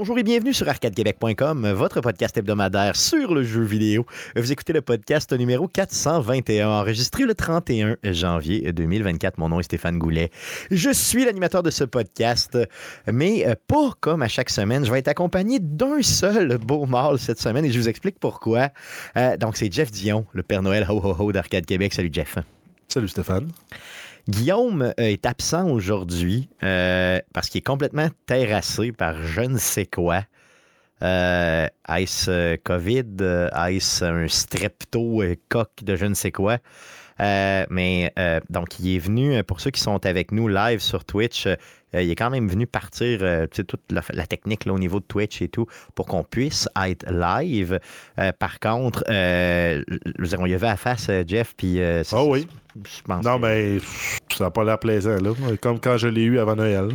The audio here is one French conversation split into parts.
Bonjour et bienvenue sur arcadequebec.com, votre podcast hebdomadaire sur le jeu vidéo. Vous écoutez le podcast numéro 421, enregistré le 31 janvier 2024. Mon nom est Stéphane Goulet. Je suis l'animateur de ce podcast, mais pas comme à chaque semaine. Je vais être accompagné d'un seul beau mâle cette semaine et je vous explique pourquoi. Euh, donc, c'est Jeff Dion, le Père Noël ho ho ho d'Arcade Québec. Salut Jeff. Salut Stéphane. Guillaume euh, est absent aujourd'hui euh, parce qu'il est complètement terrassé par je ne sais quoi. Euh, ice COVID, ice un strepto coq de je ne sais quoi. mais donc, il est venu, pour ceux qui sont avec nous live sur Twitch, il est quand même venu partir toute la, technique là, au niveau de Twitch et tout pour qu'on puisse être live. par contre, on y avait à face, Jeff, puis... oh oui non, mais ça n'a pas l'air plaisant, là. Comme quand je l'ai eu avant Noël.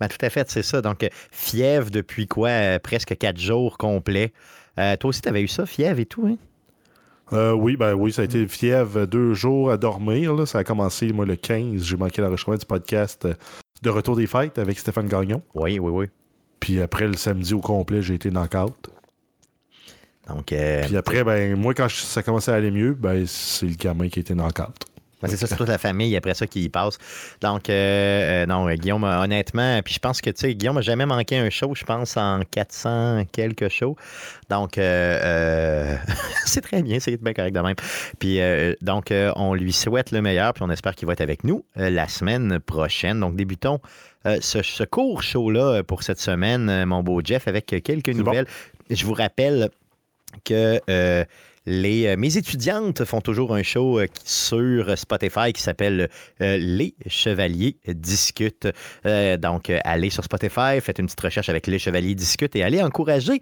Ben, tout à fait, c'est ça. Donc, fièvre depuis quoi? Euh, presque quatre jours complets. Euh, toi aussi, tu avais eu ça, fièvre et tout, hein? Euh, oui, ben oui, ça a été fièvre deux jours à dormir. Ça a commencé, moi, le 15. J'ai manqué l'enregistrement du podcast de Retour des Fêtes avec Stéphane Gagnon. Oui, oui, oui. Puis après, le samedi au complet, j'ai été knock-out. Donc, Puis après, ben, moi, quand ça commençait à aller mieux, ben, c'est le gamin qui a été knock-out. Ben, c'est ça, c'est toute la famille après ça qui y passe. Donc, euh, euh, non, Guillaume, honnêtement, puis je pense que, tu sais, Guillaume n'a jamais manqué un show, je pense, en 400 quelques shows. Donc, euh, c'est très bien, c'est bien correct de même. Puis, donc, on lui souhaite le meilleur, puis on espère qu'il va être avec nous la semaine prochaine. Donc, débutons ce, court show-là pour cette semaine, mon beau Jeff, avec quelques nouvelles. Je vous rappelle que les, euh, mes étudiantes font toujours un show euh, sur Spotify qui s'appelle euh, Les Chevaliers discutent. donc, allez sur Spotify, faites une petite recherche avec Les Chevaliers discutent et allez encourager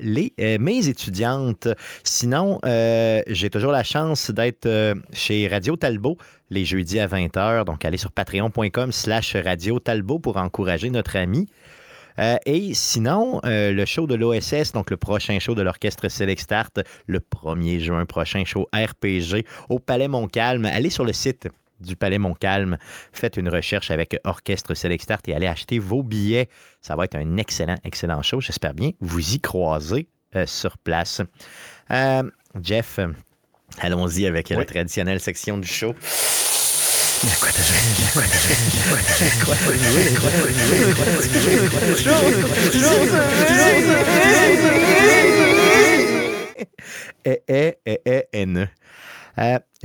les, mes étudiantes. Sinon, j'ai toujours la chance d'être chez Radio Talbot les jeudis à 20h. Donc, allez sur patreon.com slash Radio Talbot pour encourager notre ami. Euh, et sinon, euh, le show de l'OSS, donc le prochain show de l'Orchestre Select Start, le 1er juin prochain, show RPG au Palais Montcalm. Allez sur le site du Palais Montcalm. Faites une recherche avec Orchestre Select Start et allez acheter vos billets. Ça va être un excellent, excellent show. J'espère bien vous y croiser euh, sur place. Jeff, allons-y avec la traditionnelle section du show.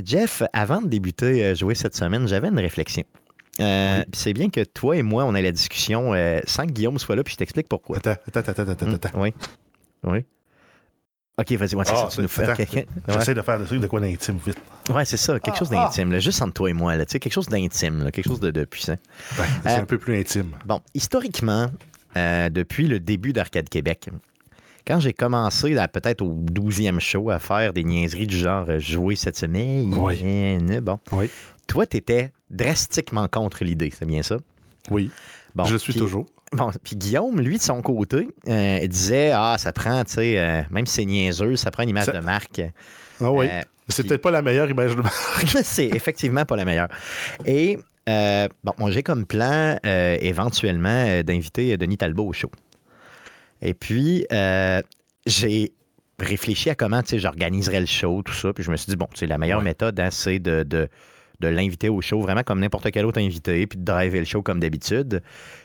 Jeff, avant de débuter à jouer cette semaine, j'avais une réflexion. Euh, c'est bien que toi et moi, on ait la discussion euh, sans que Guillaume soit là, puis je t'explique pourquoi. Attends, attends, attends, attends, attends. Oui. Oui. OK, vas-y, moi, c'est ça, tu nous fais. J'essaie de faire des trucs de quoi d'intime, vite. Ouais, c'est ça, quelque chose ah, d'intime, juste entre toi et moi, là, quelque chose d'intime, quelque chose de, puissant. Ben, c'est euh, un peu plus intime. Bon, historiquement, euh, depuis le début d'Arcade Québec, quand j'ai commencé, peut-être au 12e show, à faire des niaiseries du genre euh, jouer cette semaine, oui. bon. Oui. Toi, tu étais drastiquement contre l'idée, c'est bien ça? Oui. Bon, je suis toujours. Bon, puis Guillaume, lui, de son côté, euh, disait Ah, ça prend, tu sais, euh, même si c'est niaiseux, ça prend une image de marque. Ah oui. Euh, c'est peut-être pas la meilleure image de marque. c'est effectivement pas la meilleure. Et bon, moi, j'ai comme plan éventuellement d'inviter Denis Talbot au show. Et puis, j'ai réfléchi à comment, tu sais, j'organiserais le show, tout ça. Puis je me suis dit, bon, c'est la meilleure méthode, hein, c'est de, de de l'inviter au show, vraiment comme n'importe quel autre invité, puis de driver le show comme d'habitude.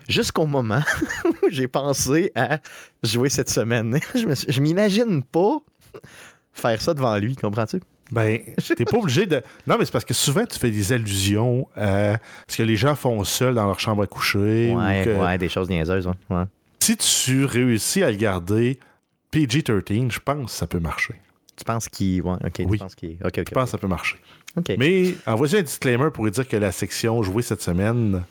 Jusqu'au moment où j'ai pensé à jouer cette semaine. je m'imagine pas faire ça devant lui, comprends-tu? Ben, t'es pas obligé de. Non, mais c'est parce que souvent, tu fais des allusions à ce que les gens font seuls dans leur chambre à coucher. Ouais, ouais, des choses niaiseuses. Ouais. Si tu réussis à le garder PG-13, je pense que ça peut marcher. Tu penses qu'il. Ouais, ok. Oui. Tu penses qu'il. je pense que ça peut marcher. Mais envoyez un disclaimer pour dire que la section jouée cette semaine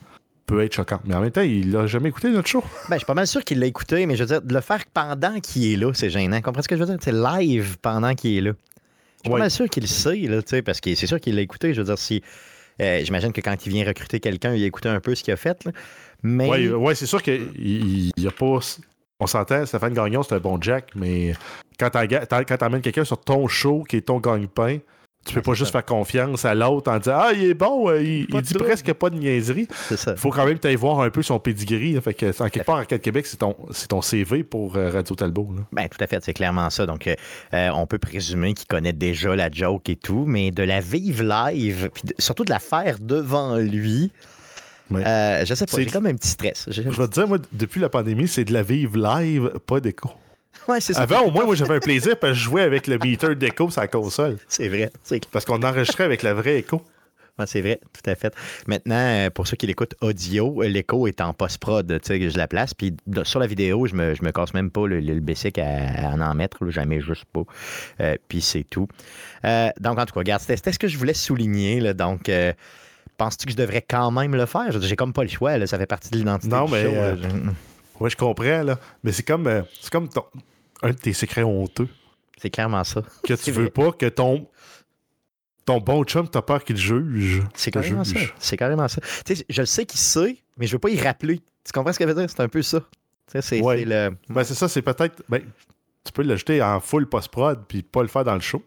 peut être choquante. Mais en même temps, il n'a jamais écouté notre show. Ben, je suis pas mal sûr qu'il l'a écouté, mais je veux dire, de le faire pendant qu'il est là, c'est gênant. Comprends ce que je veux dire? C'est live pendant qu'il est là. Je suis pas mal sûr qu'il le sait, là, parce que c'est sûr qu'il l'a écouté. Je veux dire, si. Euh, j'imagine que quand il vient recruter quelqu'un, il a écouté un peu ce qu'il a fait. Là. Mais... Oui, ouais, c'est sûr qu'il n'y a pas. On s'entend, Stéphane Gagnon, c'est un bon Jack, mais quand tu amènes quelqu'un sur ton show qui est ton gagne-pain, Tu peux pas juste faire confiance à l'autre en disant Ah, il est bon, euh, il, il dit presque pas de niaiserie. Il faut quand même que tu voir un peu son pedigree. là. Fait que, en quelque part, Arcade Québec, c'est ton, c'est ton CV pour euh, Radio Talbot. là. Ben, tout à fait, c'est clairement ça. Donc, euh, on peut présumer qu'il connaît déjà la joke et tout, mais de la vivre live, puis de- surtout de la faire devant lui, euh, je sais pas, j'ai comme un petit stress. Je vais te dire, moi, depuis la pandémie, c'est de la vivre live, pas d'écho. Ouais, c'est ça. Avant, au moins, moi, j'avais un plaisir parce que je jouais avec le meter d'écho sur la console. C'est vrai, c'est Parce qu'on enregistrait avec la vraie écho. Ouais, c'est vrai, tout à fait. Maintenant, euh, pour ceux qui l'écoutent audio, euh, l'écho est en post-prod, tu sais, je la place. Puis sur la vidéo, je me, je me casse même pas le, le, basic à, à en en mettre, là, jamais juste pas. Euh, puis c'est tout. Euh, donc, en tout cas, regarde, c'était c'était ce que je voulais souligner. Là, donc, euh, penses-tu que je devrais quand même le faire? J'ai comme pas le choix, là, ça fait partie de l'identité. Non, du mais, show, Ouais, je comprends, là. Mais c'est comme, euh, c'est comme ton- un de tes secrets honteux. C'est clairement ça. Que tu veux vrai. pas que ton, ton bon chum, t'as peur qu'il juge. C'est carrément ça. C'est carrément ça. Tu sais, je le sais qu'il sait, mais je veux pas y rappeler. Tu comprends ce que ça veut dire? C'est un peu ça. Tu sais, c'est Ouais. c'est le. Ben, c'est ça, c'est peut-être. Ben, tu peux l'ajouter en full post-prod puis pas le faire dans le show.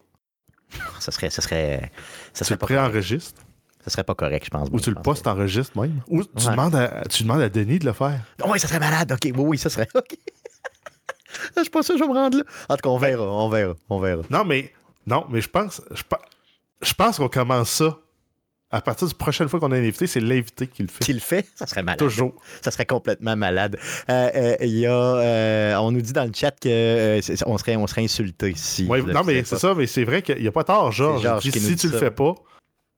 Ça serait, ça serait, ça Tu serait le préenregistres. Ça serait pas correct, je pense. Ou tu le postes enregistres même. Ou tu, Ouais. demandes à, tu demandes à Denis de le faire. Oui, ça serait malade. OK, oui, oui, ça serait. OK. je suis pas sûr que je vais me rendre là. En tout cas, on verra, on verra, on verra. Non, mais non, mais je pense, je, je pense qu'on commence ça. À partir de la prochaine fois qu'on a un invité, c'est l'invité qui le fait. S'il le fait, ça serait malade. Toujours. Ça serait complètement malade. Euh, euh, y a, euh, on nous dit dans le chat que on, serait, on serait insulté si. Ouais, non, mais c'est ça, mais c'est vrai qu'il n'y a pas tort, Georges. Qui nous si dit tu le fais pas,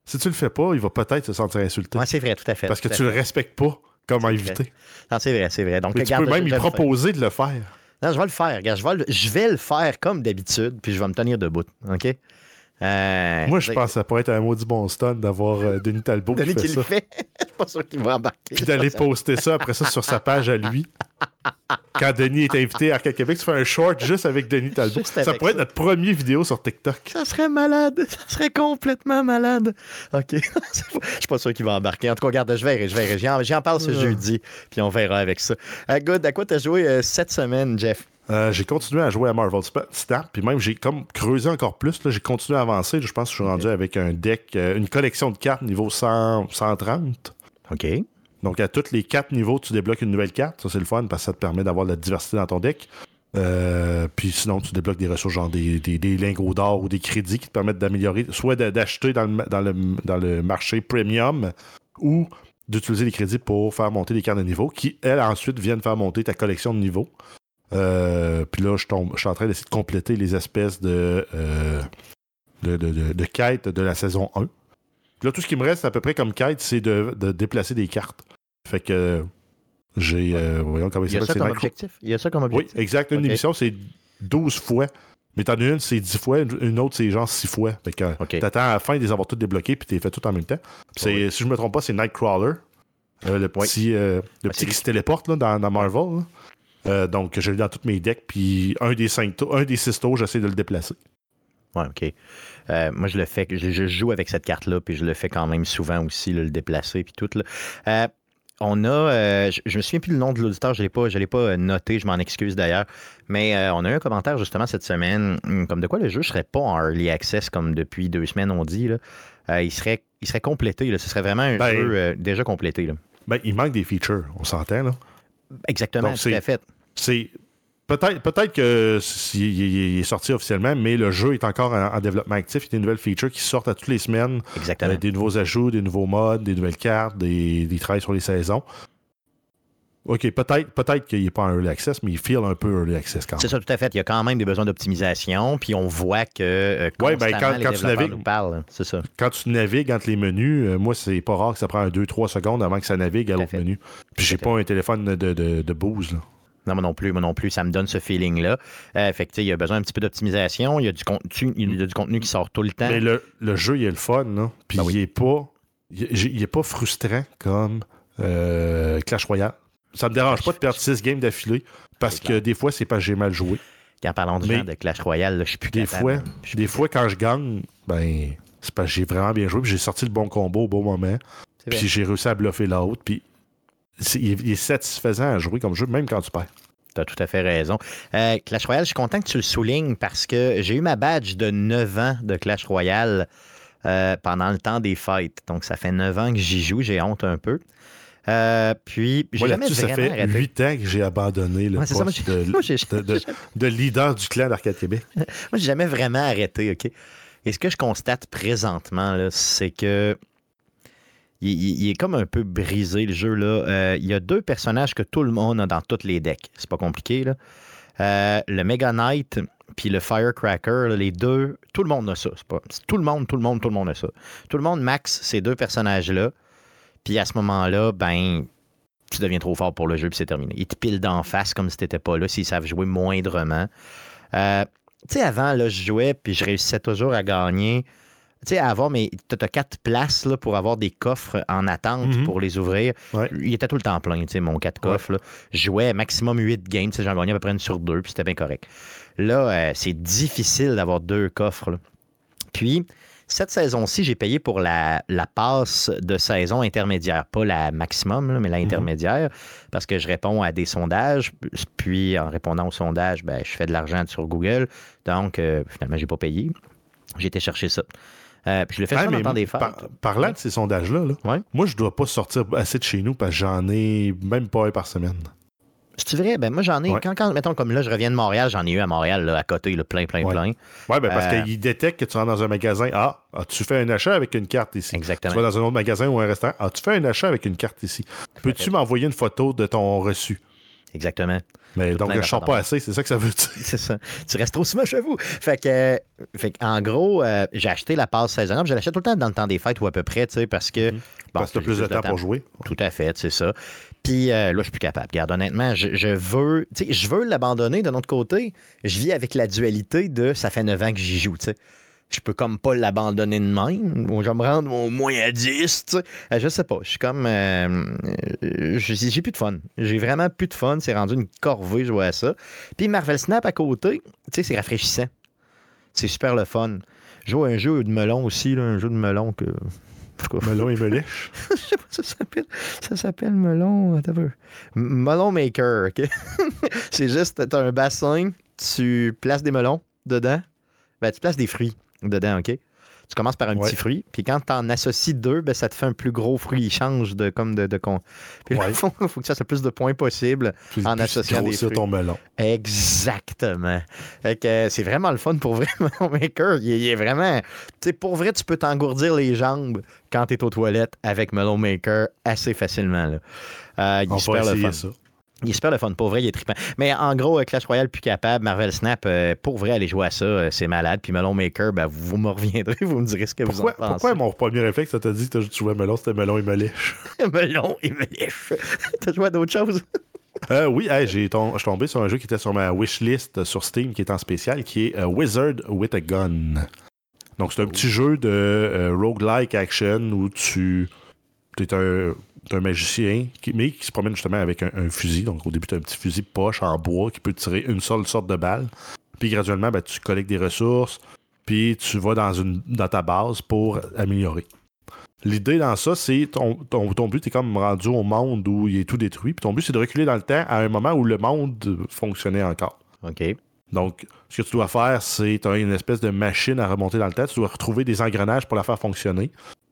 si tu le fais pas, il va peut-être se sentir insulté. Ouais, c'est vrai, tout à fait. parce que tu le respectes pas comme invité. Non, c'est vrai, c'est vrai. Donc, Mais tu peux même lui le proposer de le faire. Non, je vais le faire. Regarde, je vais le, je vais le faire comme d'habitude, puis je vais me tenir debout. OK? Euh, Moi, je pense que ça pourrait être un maudit bon stun d'avoir euh, Denis Talbot Denis qui fait le ça. fait. je suis pas sûr qu'il va embarquer. Puis d'aller poster ça après ça sur sa page à lui. Quand Denis est invité à Arcade Québec, tu fais un short juste avec Denis Talbot. Juste Ça pourrait être notre première vidéo sur TikTok. Ça serait malade. Ça serait complètement malade. OK. Je suis pas sûr qu'il va embarquer. En tout cas, regarde, je verrai, je verrai. J'en, j'en parle ce jeudi, puis on verra avec ça. Euh, good, à quoi t'as joué euh, cette semaine, Jeff? Euh, j'ai continué à jouer à Marvel Snap, puis même j'ai comme creusé encore plus. J'ai continué à avancer. Je pense que je suis rendu avec un deck, euh, une collection de cartes niveau 100, 130. OK. Donc à tous les quatre niveaux, tu débloques une nouvelle carte. Ça, c'est le fun parce que ça te permet d'avoir de la diversité dans ton deck. Euh, puis sinon, tu débloques des ressources, genre des, lingots d'or ou des crédits qui te permettent d'améliorer, soit d'acheter dans le, marché premium ou d'utiliser les crédits pour faire monter des cartes de niveau qui, elles, ensuite viennent faire monter ta collection de niveaux. Euh, puis là, je suis en train d'essayer de compléter les espèces de, euh, de, de, de- de quêtes de la saison 1. Puis là, tout ce qui me reste à peu près comme quête, c'est de, de déplacer des cartes. Fait que j'ai. euh, voyons comment il Il y a s'appelle. Micro- objectif? Il y a ça comme Oui, objectif? exact. Une émission, c'est 12 fois. Mais t'en as une, c'est 10 fois. Une autre, c'est genre 6 fois. Fait que t'attends à la fin de les avoir toutes débloquées puis t'es fait tout en même temps. Oui. Si je me trompe pas, c'est Nightcrawler. euh, le Oui. petit, euh, le Ouais, petit qui se téléporte là, dans, dans Marvel. là. Euh, donc, je l'ai dans tous mes decks. Puis un des cinq tours, un des six tours, j'essaie de le déplacer. Ouais, OK. Euh, moi, je le fais, je, je joue avec cette carte-là, puis je le fais quand même souvent aussi, là, le déplacer, puis tout. Là. Euh, on a, euh, je, je me souviens plus le nom de l'auditeur, je ne l'ai pas, je l'ai pas noté, je m'en excuse d'ailleurs, mais euh, on a eu un commentaire justement cette semaine, hum, comme de quoi le jeu ne serait pas en early access comme depuis deux semaines on dit. Là. Euh, il, serait, il serait complété, là. ce serait vraiment un Ben- jeu déjà complété. Là. Ben, il manque des features, on s'entend, là. Exactement, Donc, tout c'est- à fait. C'est. Peut-être peut que s- il, il- il est sorti officiellement, mais le jeu est encore en, en développement actif. Il y a des nouvelles features qui sortent à toutes les semaines. Exactement. Euh, des nouveaux ajouts, des nouveaux modes, des nouvelles cartes, des, des trails sur les saisons. OK, peut-être peut qu'il n'est pas en early access, mais il feel un peu early access quand même. C'est ça, tout à fait. Il y a quand même des besoins d'optimisation, puis on voit que euh, Ouais, ben, quand- les tu navigues- nous parlent. C'est ça. Quand tu navigues entre les menus, euh, moi, c'est pas rare que ça prend 2-3 secondes avant que ça navigue à l'autre menu. Puis j'ai pas un téléphone de, de, de booze. Là. Non, moi non plus, moi non plus, ça me donne ce feeling-là. Euh, fait que, il y a besoin un petit peu d'optimisation, il y a du contenu, il y a du contenu qui sort tout le temps. Mais le, le jeu, il est le fun, là. Puis Ben il est pas. Il, il est pas frustrant comme euh, Clash Royale. Ça me dérange pas de perdre 6 games d'affilée. Parce que des fois, c'est parce que j'ai mal joué. En parlant du genre de Clash Royale, là, je suis plus Des capable. fois, des fois, quand je gagne, ben, c'est parce que j'ai vraiment bien joué. Puis j'ai sorti le bon combo au bon moment. Puis j'ai réussi à bluffer l'autre. Puis est- il est satisfaisant à jouer comme jeu, même quand tu perds. Tu as tout à fait raison. Euh, Clash Royale, je suis content que tu le soulignes parce que j'ai eu ma badge de 9 ans de Clash Royale euh, pendant le temps des fêtes. Donc, ça fait 9 ans que j'y joue. J'ai honte un peu. Euh, puis, j'ai jamais ça vraiment fait arrêté. 8 ans que j'ai abandonné le Ouais, c'est ça, moi, poste de, moi, j'ai- de- de- de leader du clan d'Arcade Québec. Moi, j'ai jamais vraiment arrêté, OK? Et ce que je constate présentement, c'est que il, est comme un peu brisé, le jeu. Là. Euh, il y a deux personnages que tout le monde a dans toutes les decks. C'est pas compliqué, là. Euh, le Mega Knight puis le Firecracker, les deux, tout le monde a ça. Pas, tout le monde, tout le monde, tout le monde a ça. Tout le monde max ces deux personnages-là. Puis à ce moment-là, ben, tu deviens trop fort pour le jeu, puis c'est terminé. Ils te pilent d'en face comme si t'étais pas là, s'ils savent jouer moindrement. Euh, tu sais, avant, là, je jouais, puis je réussissais toujours à gagner. Tu sais, avoir, mais tu as quatre places là, pour avoir des coffres en attente Mhm. pour les ouvrir. Ouais. Il était tout le temps plein, tu sais, mon quatre coffres. là. Je jouais maximum 8 games, tu sais, j'en gagnais à peu près une sur deux, puis c'était bien correct. Là, euh, c'est difficile d'avoir deux coffres. là. Puis, cette saison-ci, j'ai payé pour la, la passe de saison intermédiaire. Pas la maximum, là, mais la intermédiaire, parce que je réponds à des sondages. Puis, en répondant aux sondages, ben, je fais de l'argent sur Google. Donc, euh, finalement, j'ai pas payé. J'ai été chercher ça. Euh, puis je le fais Ah, ça dans mais le temps des fêtes. par- parlant de ces sondages-là, là, Ouais. moi, je dois pas sortir assez de chez nous parce que j'en ai même pas un par semaine. C'est vrai, ben moi j'en ai. Ouais. Quand, quand, mettons, comme là, je reviens de Montréal, j'en ai eu à Montréal, là, à côté, là, plein, plein, Ouais. plein. Oui, ben parce Euh, qu'ils détectent que tu rentres dans un magasin. Ah, as-tu fait un achat avec une carte ici? Exactement. Tu vas dans un autre magasin ou un restaurant. Ah, tu fais un achat avec une carte ici? Peux-tu m'envoyer une photo de ton reçu? Exactement. Mais donc, je sors d'affaires pas assez, c'est ça que ça veut dire. C'est ça. Tu restes trop souvent chez vous. Fait que, euh, fait que, en gros, euh, j'ai acheté la passe saisonnière. Je l'achète tout le temps dans le temps des fêtes ou à peu près, tu sais, parce que. bon, Mhm. Parce que tu plus de temps pour jouer. Tout à fait, c'est ça. Puis euh, là, je suis plus capable. Regarde, honnêtement, je, je veux, tu sais, je veux l'abandonner. De notre côté, je vis avec la dualité de ça fait 9 ans que j'y joue, tu sais. Je peux comme pas l'abandonner de même. Je vais me rendre au moins à 10, tu sais. Euh, je sais pas. Je suis comme. euh, euh, j'ai plus de fun. J'ai vraiment plus de fun. C'est rendu une corvée jouer à ça. Puis Marvel Snap à côté, tu sais, c'est rafraîchissant. C'est super le fun. Joue un jeu de melon aussi, là, un jeu de melon que. Melon et Melèche. je sais pas, ça s'appelle. Ça s'appelle melon. Melon maker, OK? c'est juste, t'as un bassin, tu places des melons dedans. Ben, tu places des fruits dedans, OK? Tu commences par un Ouais. petit fruit, puis quand tu en associes deux, ben, ça te fait un plus gros fruit. Il change de comme de. de con... Puis là, il faut, faut que tu fasses le plus de points possible en associant des fruits. ton melon. Exactement. Fait que euh, c'est vraiment le fun pour vrai, Melon Maker. Il, est- il est vraiment. Tu sais, pour vrai, tu peux t'engourdir les jambes quand tu es aux toilettes avec Melon Maker assez facilement. Là. Euh, il est On va super le fun. ça. Il est super le fun. Pour vrai, il est trippant. Mais en gros, euh, Clash Royale plus capable, Marvel Snap, euh, pour vrai, aller jouer à ça, euh, c'est malade. Puis Melon Maker, ben, vous me reviendrez, vous me direz ce que Pourquoi, vous en pensez. pourquoi mon premier réflexe, ça t'a dit que tu jouais melon, c'était melon et Melèche? Melon et Melèche. T'as joué à d'autres choses? Euh, oui, hey, j'ai tom- je suis tombé sur un jeu qui était sur ma wishlist sur Steam qui est en spécial, qui est euh, Wizard with a Gun. Donc, c'est un petit jeu de euh, roguelike action où tu es un, t'es un magicien, qui, mais qui se promène justement avec un, un fusil. Donc, au début, tu as un petit fusil poche en bois qui peut tirer une seule sorte de balle. Puis, graduellement, ben, tu collectes des ressources, puis tu vas dans, une, dans ta base pour améliorer. L'idée dans ça, c'est ton, ton, ton but est comme rendu au monde où il est tout détruit. Puis ton but, c'est de reculer dans le temps à un moment où le monde fonctionnait encore. OK. Donc, ce que tu dois faire, c'est tu as une espèce de machine à remonter dans le temps. Tu dois retrouver des engrenages pour la faire fonctionner.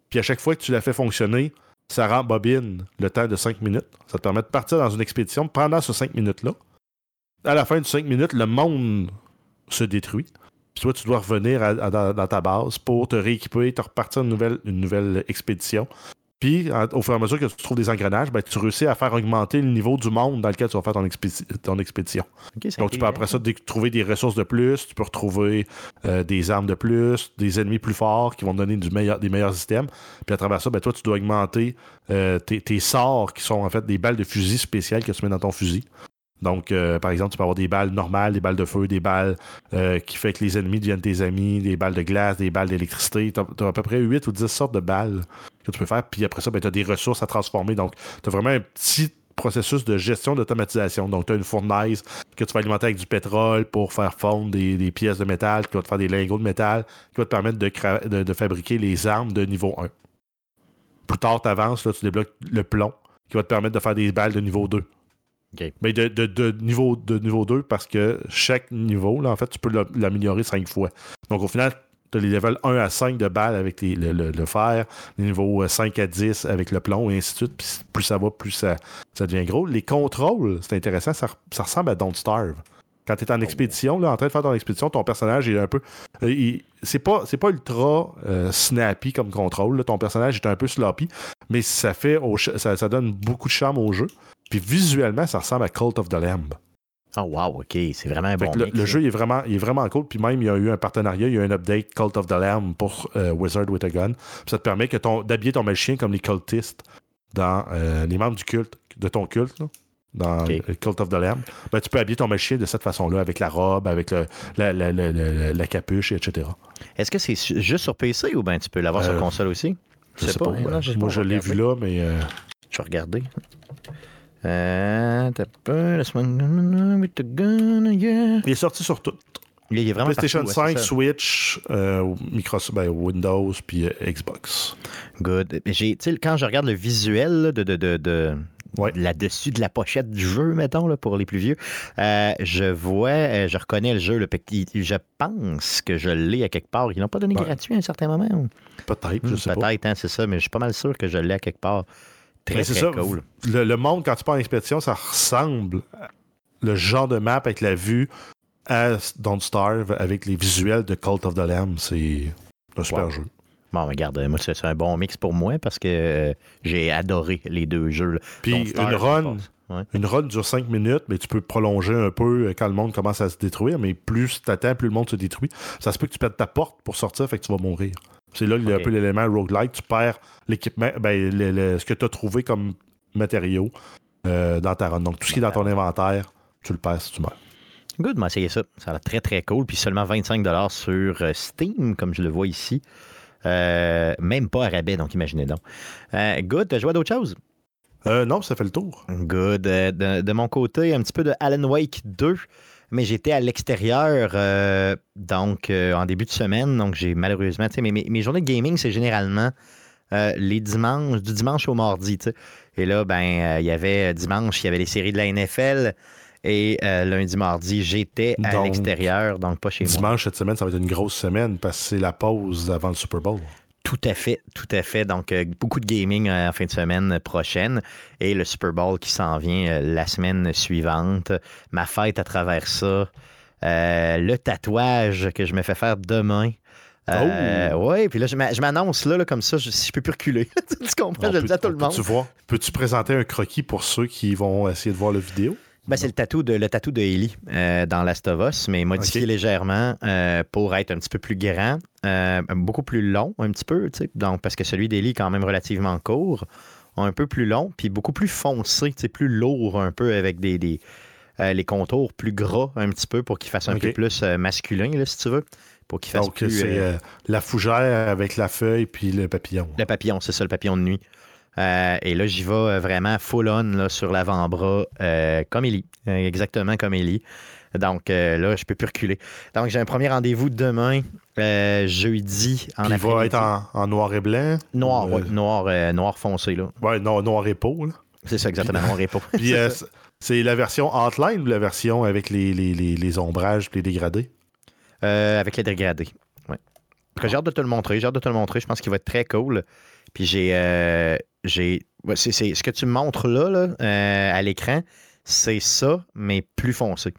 Puis à chaque fois que tu la fais fonctionner, ça rembobine le temps de 5 minutes. Ça te permet de partir dans une expédition pendant ces 5 minutes-là. À la fin de 5 minutes, le monde se détruit. Puis toi, tu dois revenir à- dans ta base pour te rééquiper, te repartir une nouvelle, une nouvelle expédition. Puis, au fur et à mesure que tu trouves des engrenages, ben, tu réussis à faire augmenter le niveau du monde dans lequel tu vas faire ton, expédi- ton expédition. Donc, tu peux après ça trouver des ressources de plus, tu peux retrouver euh, des armes de plus, des ennemis plus forts qui vont te donner du meilleur, des meilleurs items. Puis à travers ça, ben, toi, tu dois augmenter euh, tes, tes sorts qui sont en fait des balles de fusil spéciales que tu mets dans ton fusil. Donc, euh, par exemple, tu peux avoir des balles normales, des balles de feu, des balles qui fait que les ennemis deviennent tes amis, des balles de glace, des balles d'électricité. Tu as, à peu près 8 ou 10 sortes de balles que tu peux faire. Puis après ça, ben, tu as des ressources à transformer. Donc, tu as vraiment un petit processus de gestion d'automatisation. Donc, tu as une fournaise que tu vas alimenter avec du pétrole pour faire fondre des, des pièces de métal, qui va te faire des lingots de métal, qui va te permettre de, cra- de- de fabriquer les armes de niveau 1. Plus tard, tu avances, tu débloques le plomb, qui va te permettre de faire des balles de niveau 2. OK. Mais de, de- de niveau, de niveau 2, parce que chaque niveau, là, en fait, tu peux l'a- l'améliorer 5 fois. Donc, au final, tu as les levels 1 à 5 de balles avec les- le, le- le fer, les niveaux euh, 5 à 10 avec le plomb, et ainsi de suite. Puis plus ça va, plus ça, ça devient gros. Les contrôles, c'est intéressant, ça, ça ressemble à Don't Starve. Quand tu es en expédition, là, en train de faire ton expédition, ton personnage est un peu. euh, c'est pas, c'est pas ultra euh, snappy comme contrôle. là. Ton personnage est un peu sloppy, mais ça fait au ça, ça donne beaucoup de charme au jeu. Puis visuellement, ça ressemble à Cult of the Lamb. Oh, wow, OK. C'est vraiment un bon le, mix, le jeu il est, vraiment, il est vraiment cool. Puis même, il y a eu un partenariat, il y a eu un update Cult of the Lamb pour euh, Wizard with a Gun. Puis ça te permet que ton, d'habiller ton magicien comme les cultistes dans euh, les membres du culte, de ton culte, là, dans le Cult of the Lamb. Ben, tu peux habiller ton magicien de cette façon-là, avec la robe, avec le- la, la- la- la- la capuche, etc. Est-ce que c'est juste sur PC ou bien tu peux l'avoir sur Euh, console aussi? Je sais pas. hein, non, Moi, je l'ai vu là, mais. euh, Je vais regarder. Il est sorti sur tout. Il est vraiment PlayStation partout, ouais, 5, c'est ça. Switch, euh, Microsoft, ben, Windows, puis euh, Xbox. Good. J'ai- quand je regarde le visuel là, de, de, de, de- Ouais. de là-dessus de la pochette du jeu, mettons, là, pour les plus vieux, euh, je vois, je reconnais le jeu. je pense que je l'ai à quelque part. Ils l'ont pas donné gratuit à un certain moment. Peut-être, je Hmm, sais pas. Peut-être, hein, c'est ça, mais je suis pas mal sûr que je l'ai à quelque part. Très, Mais c'est très ça. cool. Le, le monde, quand tu pars en expédition, ça ressemble le genre de map avec la vue à Don't Starve avec les visuels de Cult of the Lamb. C'est un super Wow. jeu. Bon, regarde, moi, c'est un bon mix pour moi parce que euh, j'ai adoré les deux jeux. Puis une run. Ouais. une run dure 5 minutes, mais tu peux prolonger un peu euh, quand le monde commence à se détruire, mais plus tu attends, plus le monde se détruit. Ça se peut que tu perdes ta porte pour sortir, fait que tu vas mourir. C'est là qu'il y a Ok. un peu l'élément roguelike. Tu perds l'équipement, ben, le- le- ce que tu as trouvé comme matériaux euh, dans ta run. Donc tout ce qui est dans ton inventaire, tu le perds si tu meurs. Good, m'a essayé ça. Ça a l'air très, très cool. Puis seulement 25 sur euh, Steam, comme je le vois ici. Euh, même pas à rabais, donc imaginez donc. Euh, good, t'as joué à d'autres choses? Non, ça fait le tour. Good. De, de mon côté, un petit peu de Alan Wake 2, mais j'étais à l'extérieur, euh, donc euh, en début de semaine, donc j'ai malheureusement, tu sais, mes, journées de gaming, c'est généralement euh, les dimanches, du dimanche au mardi, tu sais. Et là, ben, il y avait dimanche, il y avait les séries de la NFL, et lundi, mardi, j'étais à l'extérieur, donc pas chez moi. Dimanche, cette semaine, ça va être une grosse semaine parce que c'est la pause avant le Super Bowl. Tout à fait, tout à fait. Donc, euh, beaucoup de gaming euh, en fin de semaine prochaine et le Super Bowl qui s'en vient euh, la semaine suivante. Ma fête à travers ça. Euh, le tatouage que je me fais faire demain. Euh, Oui, puis là, je m'a- je m'annonce là, là, comme ça, je, si je peux plus reculer. tu comprends? On je le dis à tout le monde. voir- Peux-tu présenter un croquis pour ceux qui vont essayer de voir la vidéo? Ben, c'est le tatou de le tatou de Ellie euh, dans Last of Us, mais modifié légèrement euh, pour être un petit peu plus grand, euh, beaucoup plus long, un petit peu. Donc, parce que celui d'Ellie est quand même relativement court, un peu plus long, puis beaucoup plus foncé, plus lourd un peu avec des, des, les contours plus gras un petit peu pour qu'il fasse un peu plus masculin, là, si tu veux, pour qu'il fasse Donc, plus c'est la fougère avec la feuille puis le papillon. le papillon, c'est ça, le papillon de nuit. Euh, et là, j'y vais euh, vraiment full on là, sur l'avant-bras, euh, comme Ellie, exactement comme Ellie. Donc euh, là, je peux plus reculer. Donc j'ai un premier rendez-vous demain, euh, jeudi, en Puis il va être en, en noir et blanc? Noir, Euh, ouais, noir, noir foncé, là. Ouais, non, noir et peau. là. C'est ça, exactement, noir et peau. Puis C'est la version outline ou la version avec les, les, les, les ombrages et les dégradés? Avec les dégradés. Ouais. J'ai hâte de te le montrer. J'ai hâte de te le montrer. Je pense qu'il va être très cool. Puis j'ai. J'ai ouais, c'est, c'est- ce que tu me montres là, là, euh, à l'écran, c'est ça, mais plus foncé.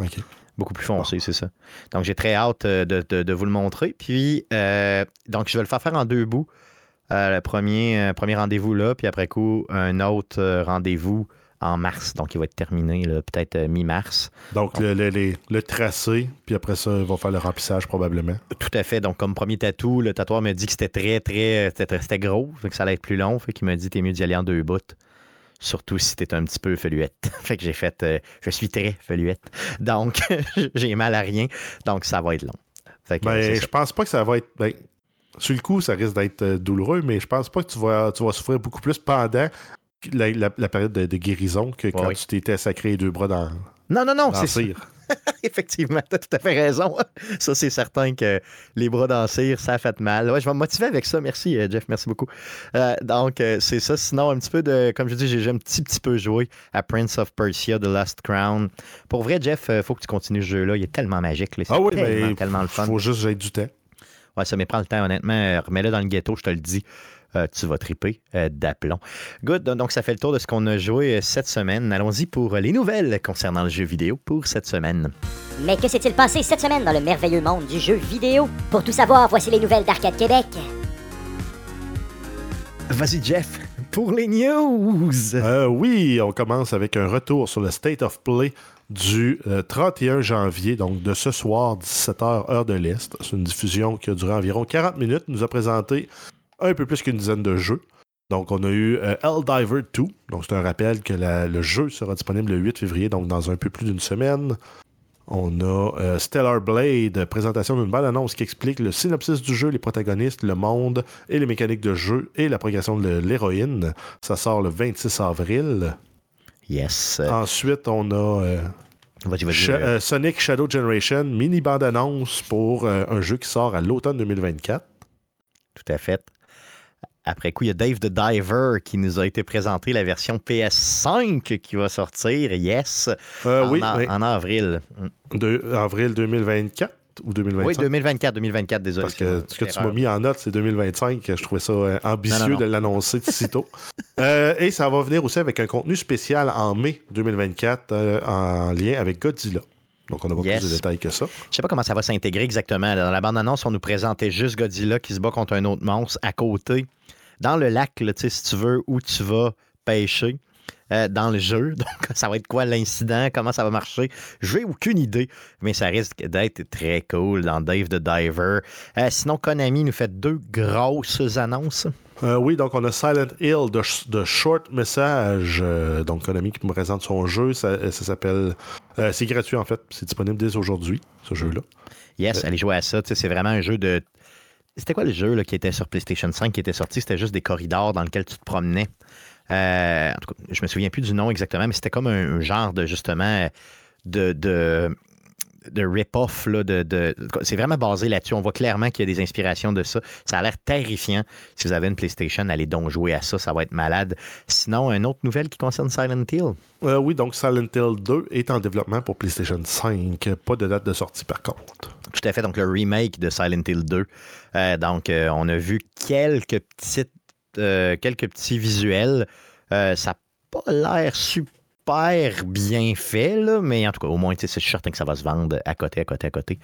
OK. Beaucoup plus foncé, c'est ça. Donc j'ai très hâte euh, de, de- de vous le montrer. Puis, euh, donc je vais le faire faire en deux bouts. Euh, le premier, premier rendez-vous là, puis après coup, un autre rendez-vous en mars. Donc il va être terminé peut-être euh, mi-mars. Donc, le, le, les- le tracé, puis après ça, ils vont faire le remplissage probablement. Tout à fait. Donc, comme premier tatou, le tatoueur me dit que c'était très, très. C'était, gros, fait que ça allait être plus long. Fait qu'il m'a dit t'es mieux d'y aller en deux bouts. Surtout si t'es un petit peu feluette. fait que j'ai fait. euh, je suis très feluette. Donc, j'ai mal à rien. Donc, ça va être long. Fait que, Ben, je pense pas que ça va être. Ben, sur le coup, ça risque d'être euh, douloureux, mais je pense pas que tu vas, tu vas souffrir beaucoup plus pendant la, la- la période de, de guérison que quand oui. tu t'étais sacré les deux bras dans, Non, non, non, c'est cire. Effectivement, tu as tout à fait raison. Ça, c'est certain que les bras dans ça fait mal. Ouais, je vais me motiver avec ça. Merci, euh, Jeff. Merci beaucoup. Euh, donc, euh, c'est ça. Sinon, un petit peu de. Comme je dis, j'ai un petit, petit peu joué à Prince of Persia, The Last Crown. Pour vrai, Jeff, il faut que tu continues ce jeu-là. Il est tellement magique. Là. Ah oui, tellement, mais tellement le fun. faut juste que j'ai du temps. Ouais, ça me prend le temps, honnêtement. Remets-le dans le ghetto, je te le dis. Euh, tu vas triper euh, d'aplomb. Good, donc ça fait le tour de ce qu'on a joué euh, cette semaine. Allons-y pour les nouvelles concernant le jeu vidéo pour cette semaine. Mais que s'est-il passé cette semaine dans le merveilleux monde du jeu vidéo? Pour tout savoir, voici les nouvelles d'Arcade Québec. Vas-y Jeff, pour les news. oui, on commence avec un retour sur le State of Play du 31 janvier, donc de ce soir, 17h, heure de l'Est. C'est une diffusion qui a duré environ 40 minutes. nous a présenté un peu plus qu'une dizaine de jeux. Donc, on a eu euh, Diver 2. Donc, c'est un rappel que le jeu sera disponible le 8 février, donc dans un peu plus d'une semaine. On a euh, Stellar Blade, présentation d'une belle annonce qui explique le synopsis du jeu, les protagonistes, le monde et les mécaniques de jeu et la progression de l'héroïne. Ça sort le 26 avril. Yes. Ensuite, on a euh, euh, Sonic Shadow Generation, mini bande-annonce pour un jeu qui sort à l'automne 2024. Tout à fait. Après coup, il y a Dave the Diver qui nous a été présenté la version PS5 qui va sortir, yes, euh, en, oui, en, avril. De, avril 2024 ou 2025? Oui, 2024, 2024, désolé. Parce que ce que tu m'as mis en note, c'est 2025. Je trouvais ça euh, ambitieux de l'annoncer si tôt. Euh, et ça va venir aussi avec un contenu spécial en mai 2024 en lien avec Godzilla. Donc, on n'a pas plus de détails que ça. Je sais pas comment ça va s'intégrer exactement. Dans la bande-annonce, on nous présentait juste Godzilla qui se bat contre un autre monstre à côté dans le lac, là, si tu veux, où tu vas pêcher. Euh, dans le jeu. Donc, ça va être quoi l'incident? Comment ça va marcher? Je n'ai aucune idée, mais ça risque d'être très cool dans Dave the Diver. Euh, sinon, Konami nous fait deux grosses annonces. Euh, oui, donc on a Silent Hill de, Short Message. donc Konami qui me présente son jeu. Ça, s'appelle. c'est gratuit en fait. C'est disponible dès aujourd'hui, ce jeu-là. Yes, allez jouer à ça. C'est vraiment un jeu de c'était quoi le jeu là, qui était sur PlayStation 5 qui était sorti? C'était juste des corridors dans lesquels tu te promenais. Euh, en tout cas, je me souviens plus du nom exactement, mais c'était comme un, genre de justement de, de, de rip-off. De, c'est vraiment basé là-dessus. On voit clairement qu'il y a des inspirations de ça. Ça a l'air terrifiant. Si vous avez une PlayStation, allez donc jouer à ça. Ça va être malade. Sinon, une autre nouvelle qui concerne Silent Hill? Euh, oui, donc Silent Hill 2 est en développement pour PlayStation 5. Pas de date de sortie par contre. Tout à fait. Donc, le remake de Silent Hill 2. Euh, donc, euh, on a vu quelques petites, quelques petits visuels. ça n'a pas l'air super bien fait, là, mais en tout cas, au moins, c'est certain que ça va se vendre à côté, à côté, à côté.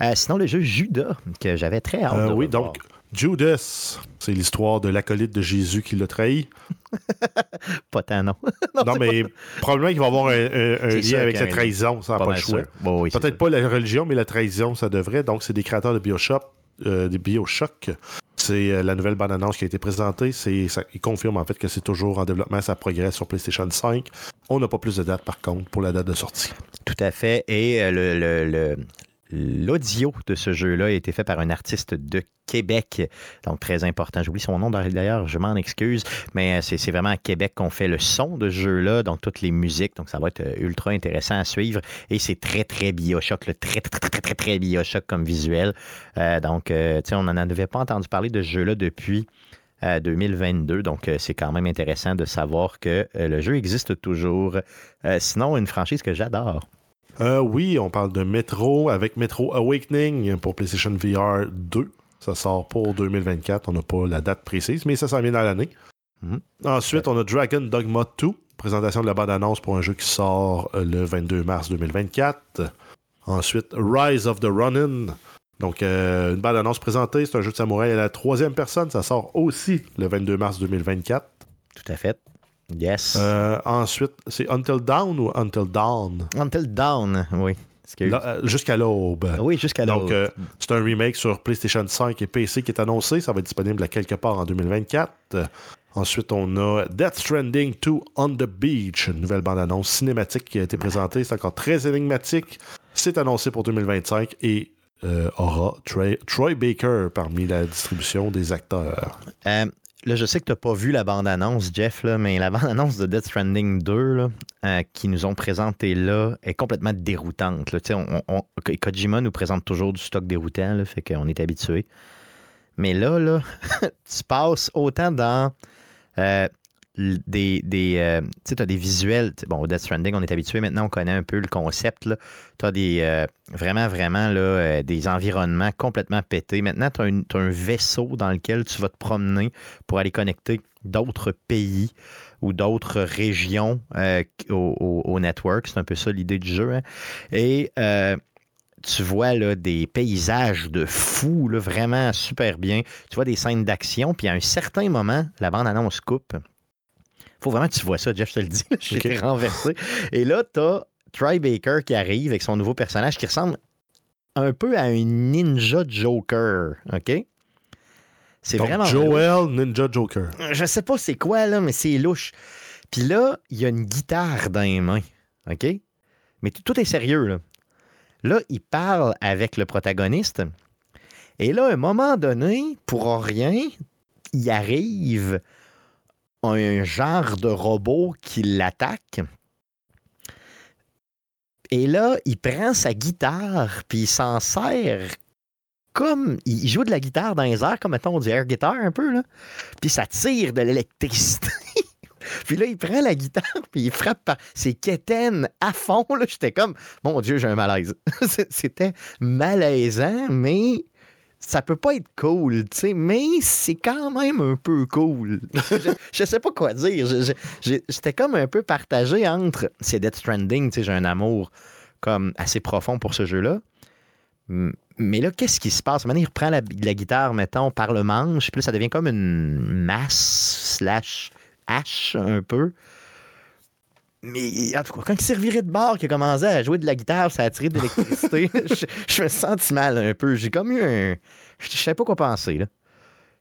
Euh, sinon, le jeu Judas, que j'avais très hâte euh, de Oui, donc, Judas, c'est l'histoire de l'acolyte de Jésus qui l'a trahi. pas tant, non. non, mais probablement qu'il va y avoir un, lien avec la trahison, ça n'a pas, le choix. Peut-être pas la religion, mais la trahison, ça devrait. Donc, c'est des créateurs de Bioshock, euh, des Bioshock c'est euh, la nouvelle bande-annonce qui a été présentée. C'est, ça, il confirme en fait que c'est toujours en développement, ça progresse sur PlayStation 5. On n'a pas plus de date par contre pour la date de sortie. Tout à fait. Et euh, le, l'audio de ce jeu-là a été fait par un artiste de Québec, donc très important. J'oublie son nom d'ailleurs, je m'en excuse, mais euh, c'est vraiment à Québec qu'on fait le son de ce jeu-là, donc toutes les musiques, donc ça va être euh, ultra intéressant à suivre et c'est très très Bioshock, le très très très très très Bioshock comme visuel. Euh, donc, sais, on n'en avait pas entendu parler de ce jeu-là depuis 2022. Donc, c'est quand même intéressant de savoir que le jeu existe toujours. sinon, une franchise que j'adore. Euh, oui, on parle de Metro avec Metro Awakening pour PlayStation VR 2. Ça sort pour 2024. On n'a pas la date précise, mais ça s'en vient dans l'année. Mhm. Ensuite, on a Dragon Dogma 2. Présentation de la bande-annonce pour un jeu qui sort euh, le 22 mars 2024. Ensuite, Rise of the Ronin. Donc, euh, une bande-annonce présentée. C'est un jeu de samouraï à la troisième personne. Ça sort aussi le 22 mars 2024. Tout à fait. Yes. Euh, ensuite, c'est Until Dawn ou Until Dawn? Until Dawn, oui. Euh, jusqu'à l'aube. Oui, jusqu'à l'aube. Donc, euh, c'est un remake sur PlayStation 5 et PC qui est annoncé. Ça va être disponible à quelque part en 2024. ensuite, on a Death Stranding 2 on the Beach, une nouvelle bande-annonce cinématique qui a été présentée. C'est encore très énigmatique. C'est annoncé pour 2025 et aura Troy Baker parmi la distribution des acteurs. Là, je sais que tu n'as pas vu la bande-annonce, Jeff, là, mais la bande-annonce de Death Stranding 2, euh, qu'ils nous ont présenté là est complètement déroutante. Là. On, Kojima nous présente toujours du stock déroutant, là, fait qu'on est habitué. Mais là, là, tu passes autant dans euh, des. des euh, tu as des visuels. Bon, au Death Stranding, on est habitué. Maintenant, on connaît un peu le concept. Tu as des, euh, vraiment, vraiment là, des environnements complètement pétés. Maintenant, tu as, un vaisseau dans lequel tu vas te promener pour aller connecter d'autres pays ou d'autres régions au, network. C'est un peu ça l'idée du jeu. Hein. Et tu vois là, des paysages de fou, vraiment super bien. Tu vois des scènes d'action, puis à un certain moment, la bande-annonce coupe faut vraiment que tu vois ça, Jeff, je te le dis. J'ai été renversé. Et là, tu as Troy Baker qui arrive avec son nouveau personnage qui ressemble un peu à un Ninja Joker. OK? C'est vraiment. Joel Ninja Joker. Je sais pas c'est quoi, là, mais c'est louche. Puis là, il y a une guitare dans les mains. OK? Mais tout est sérieux, là. Là, il parle avec le protagoniste. Et là, à un moment donné, pour rien, il arrive un genre de robot qui l'attaque. Et là, il prend sa guitare, puis il s'en sert comme. Il joue de la guitare dans les airs, comme mettons du air guitar un peu, là. Puis ça tire de l'électricité. puis là, il prend la guitare, puis il frappe par ses quétaines à fond. J'étais comme, mon Dieu, j'ai un malaise. C'était malaisant, mais ça peut pas être cool, tu sais, mais c'est quand même un peu cool. je, sais pas quoi dire. J'étais comme un peu partagé entre. C'est Death Stranding, tu sais, j'ai un amour comme assez profond pour ce jeu-là. Mais là, qu'est-ce qui se passe? Maintenant, il reprend la, guitare, mettons, par le manche, puis là, ça devient comme une masse slash hache un peu. Mais en tout cas, quand il servirait de bord, qu'il a commencé à jouer de la guitare, ça a tiré de l'électricité, je, me sens mal un peu? J'ai comme eu un. Je, ne sais pas quoi penser. Là.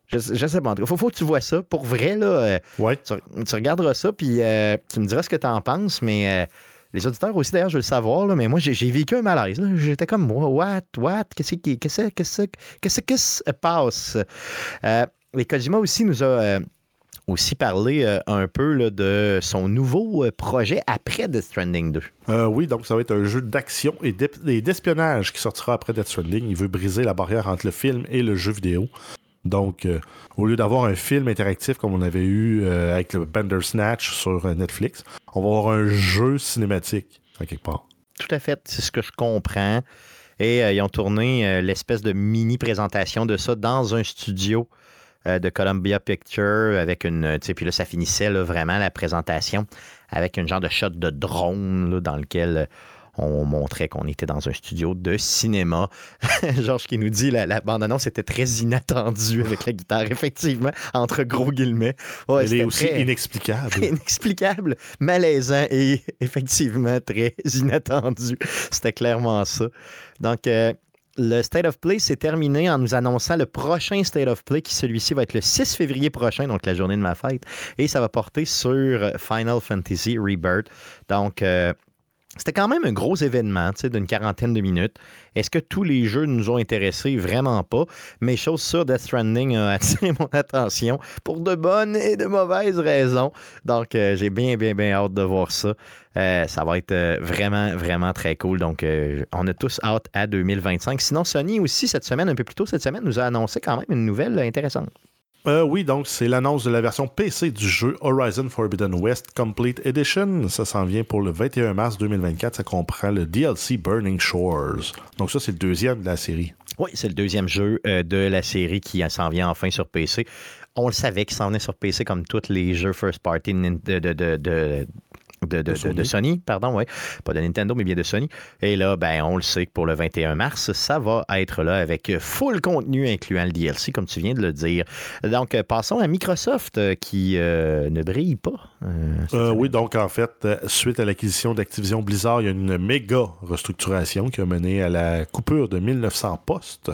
Je, je sais pas. Il faut, faut, que tu vois ça. Pour vrai, là, euh, ouais. tu, regarderas ça, puis euh, tu me diras ce que tu en penses, mais. Euh, les auditeurs aussi, d'ailleurs, je veux le savoir, là, mais moi, j'ai vécu un malaise. J'étais comme, moi, what, what, qu'est-ce qui, qu'est-ce, qu'est-ce, qu'est-ce qui se passe? Euh, et Kojima aussi nous a aussi parler euh, un peu de son nouveau euh, projet après Death Stranding 2. Euh, oui, donc ça va être un jeu d'action et d'espionnage qui sortira après Death Stranding. Il veut briser la barrière entre le film et le jeu vidéo. Donc, au lieu d'avoir un film interactif comme on avait eu avec le Bandersnatch sur Netflix, on va avoir un jeu cinématique à quelque part. Tout à fait, c'est ce que je comprends. Et ils ont tourné l'espèce de mini présentation de ça dans un studio euh, de Columbia Picture avec une. Puis là, ça finissait vraiment la présentation avec une genre de shot de drone dans lequel on montrait qu'on était dans un studio de cinéma. Georges qui nous dit la, la bande-annonce était très inattendue avec la guitare, effectivement, entre gros guillemets. Elle est aussi inexplicable. Inexplicable, malaisant et effectivement très inattendu. C'était clairement ça. Donc, euh, le State of Play s'est terminé en nous annonçant le prochain State of Play, qui celui-ci va être le 6 février prochain, donc la journée de ma fête, et ça va porter sur Final Fantasy Rebirth. Donc, euh, c'était quand même un gros événement, d'une quarantaine de minutes. Est-ce que tous les jeux nous ont intéressés? Vraiment pas. Mais chose sûre, Death Stranding a attiré mon attention pour de bonnes et de mauvaises raisons. Donc, euh, j'ai bien, bien, bien hâte de voir ça. Euh, ça va être euh, vraiment, vraiment très cool. Donc, on a tous hâte à 2025. Sinon, Sony aussi, cette semaine, un peu plus tôt cette semaine, nous a annoncé quand même une nouvelle intéressante. Euh, oui, donc c'est l'annonce de la version PC du jeu Horizon Forbidden West Complete Edition. Ça s'en vient pour le 21 mars 2024. Ça comprend le DLC Burning Shores. Donc ça, c'est le deuxième de la série. Oui, c'est le deuxième jeu euh, de la série qui s'en vient enfin sur PC. On le savait qu'il s'en venait sur PC comme tous les jeux first party de, Sony. pardon, ouais. Pas de Nintendo, mais bien de Sony. Et là, ben, on le sait que pour le 21 mars, ça va être là avec full contenu incluant le DLC, comme tu viens de le dire. Donc, euh, passons à Microsoft euh, qui euh, ne brille pas. oui, donc en fait, suite à l'acquisition d'Activision Blizzard, il y a une méga restructuration qui a mené à la coupure de 1900 postes.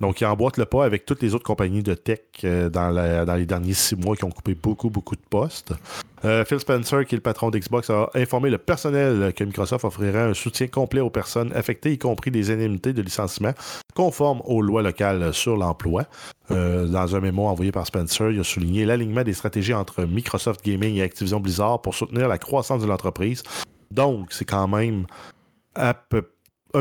Donc, il emboîte le pas avec toutes les autres compagnies de tech dans, dans les derniers six mois qui ont coupé beaucoup, beaucoup de postes. Phil Spencer, qui est le patron d'Xbox, a informé le personnel que Microsoft offrirait un soutien complet aux personnes affectées, y compris des indemnités de licenciement conformes aux lois locales sur l'emploi. Euh, dans un mémo envoyé par Spencer, il a souligné l'alignement des stratégies entre Microsoft Gaming et Activision Blizzard pour soutenir la croissance de l'entreprise Donc, c'est quand même un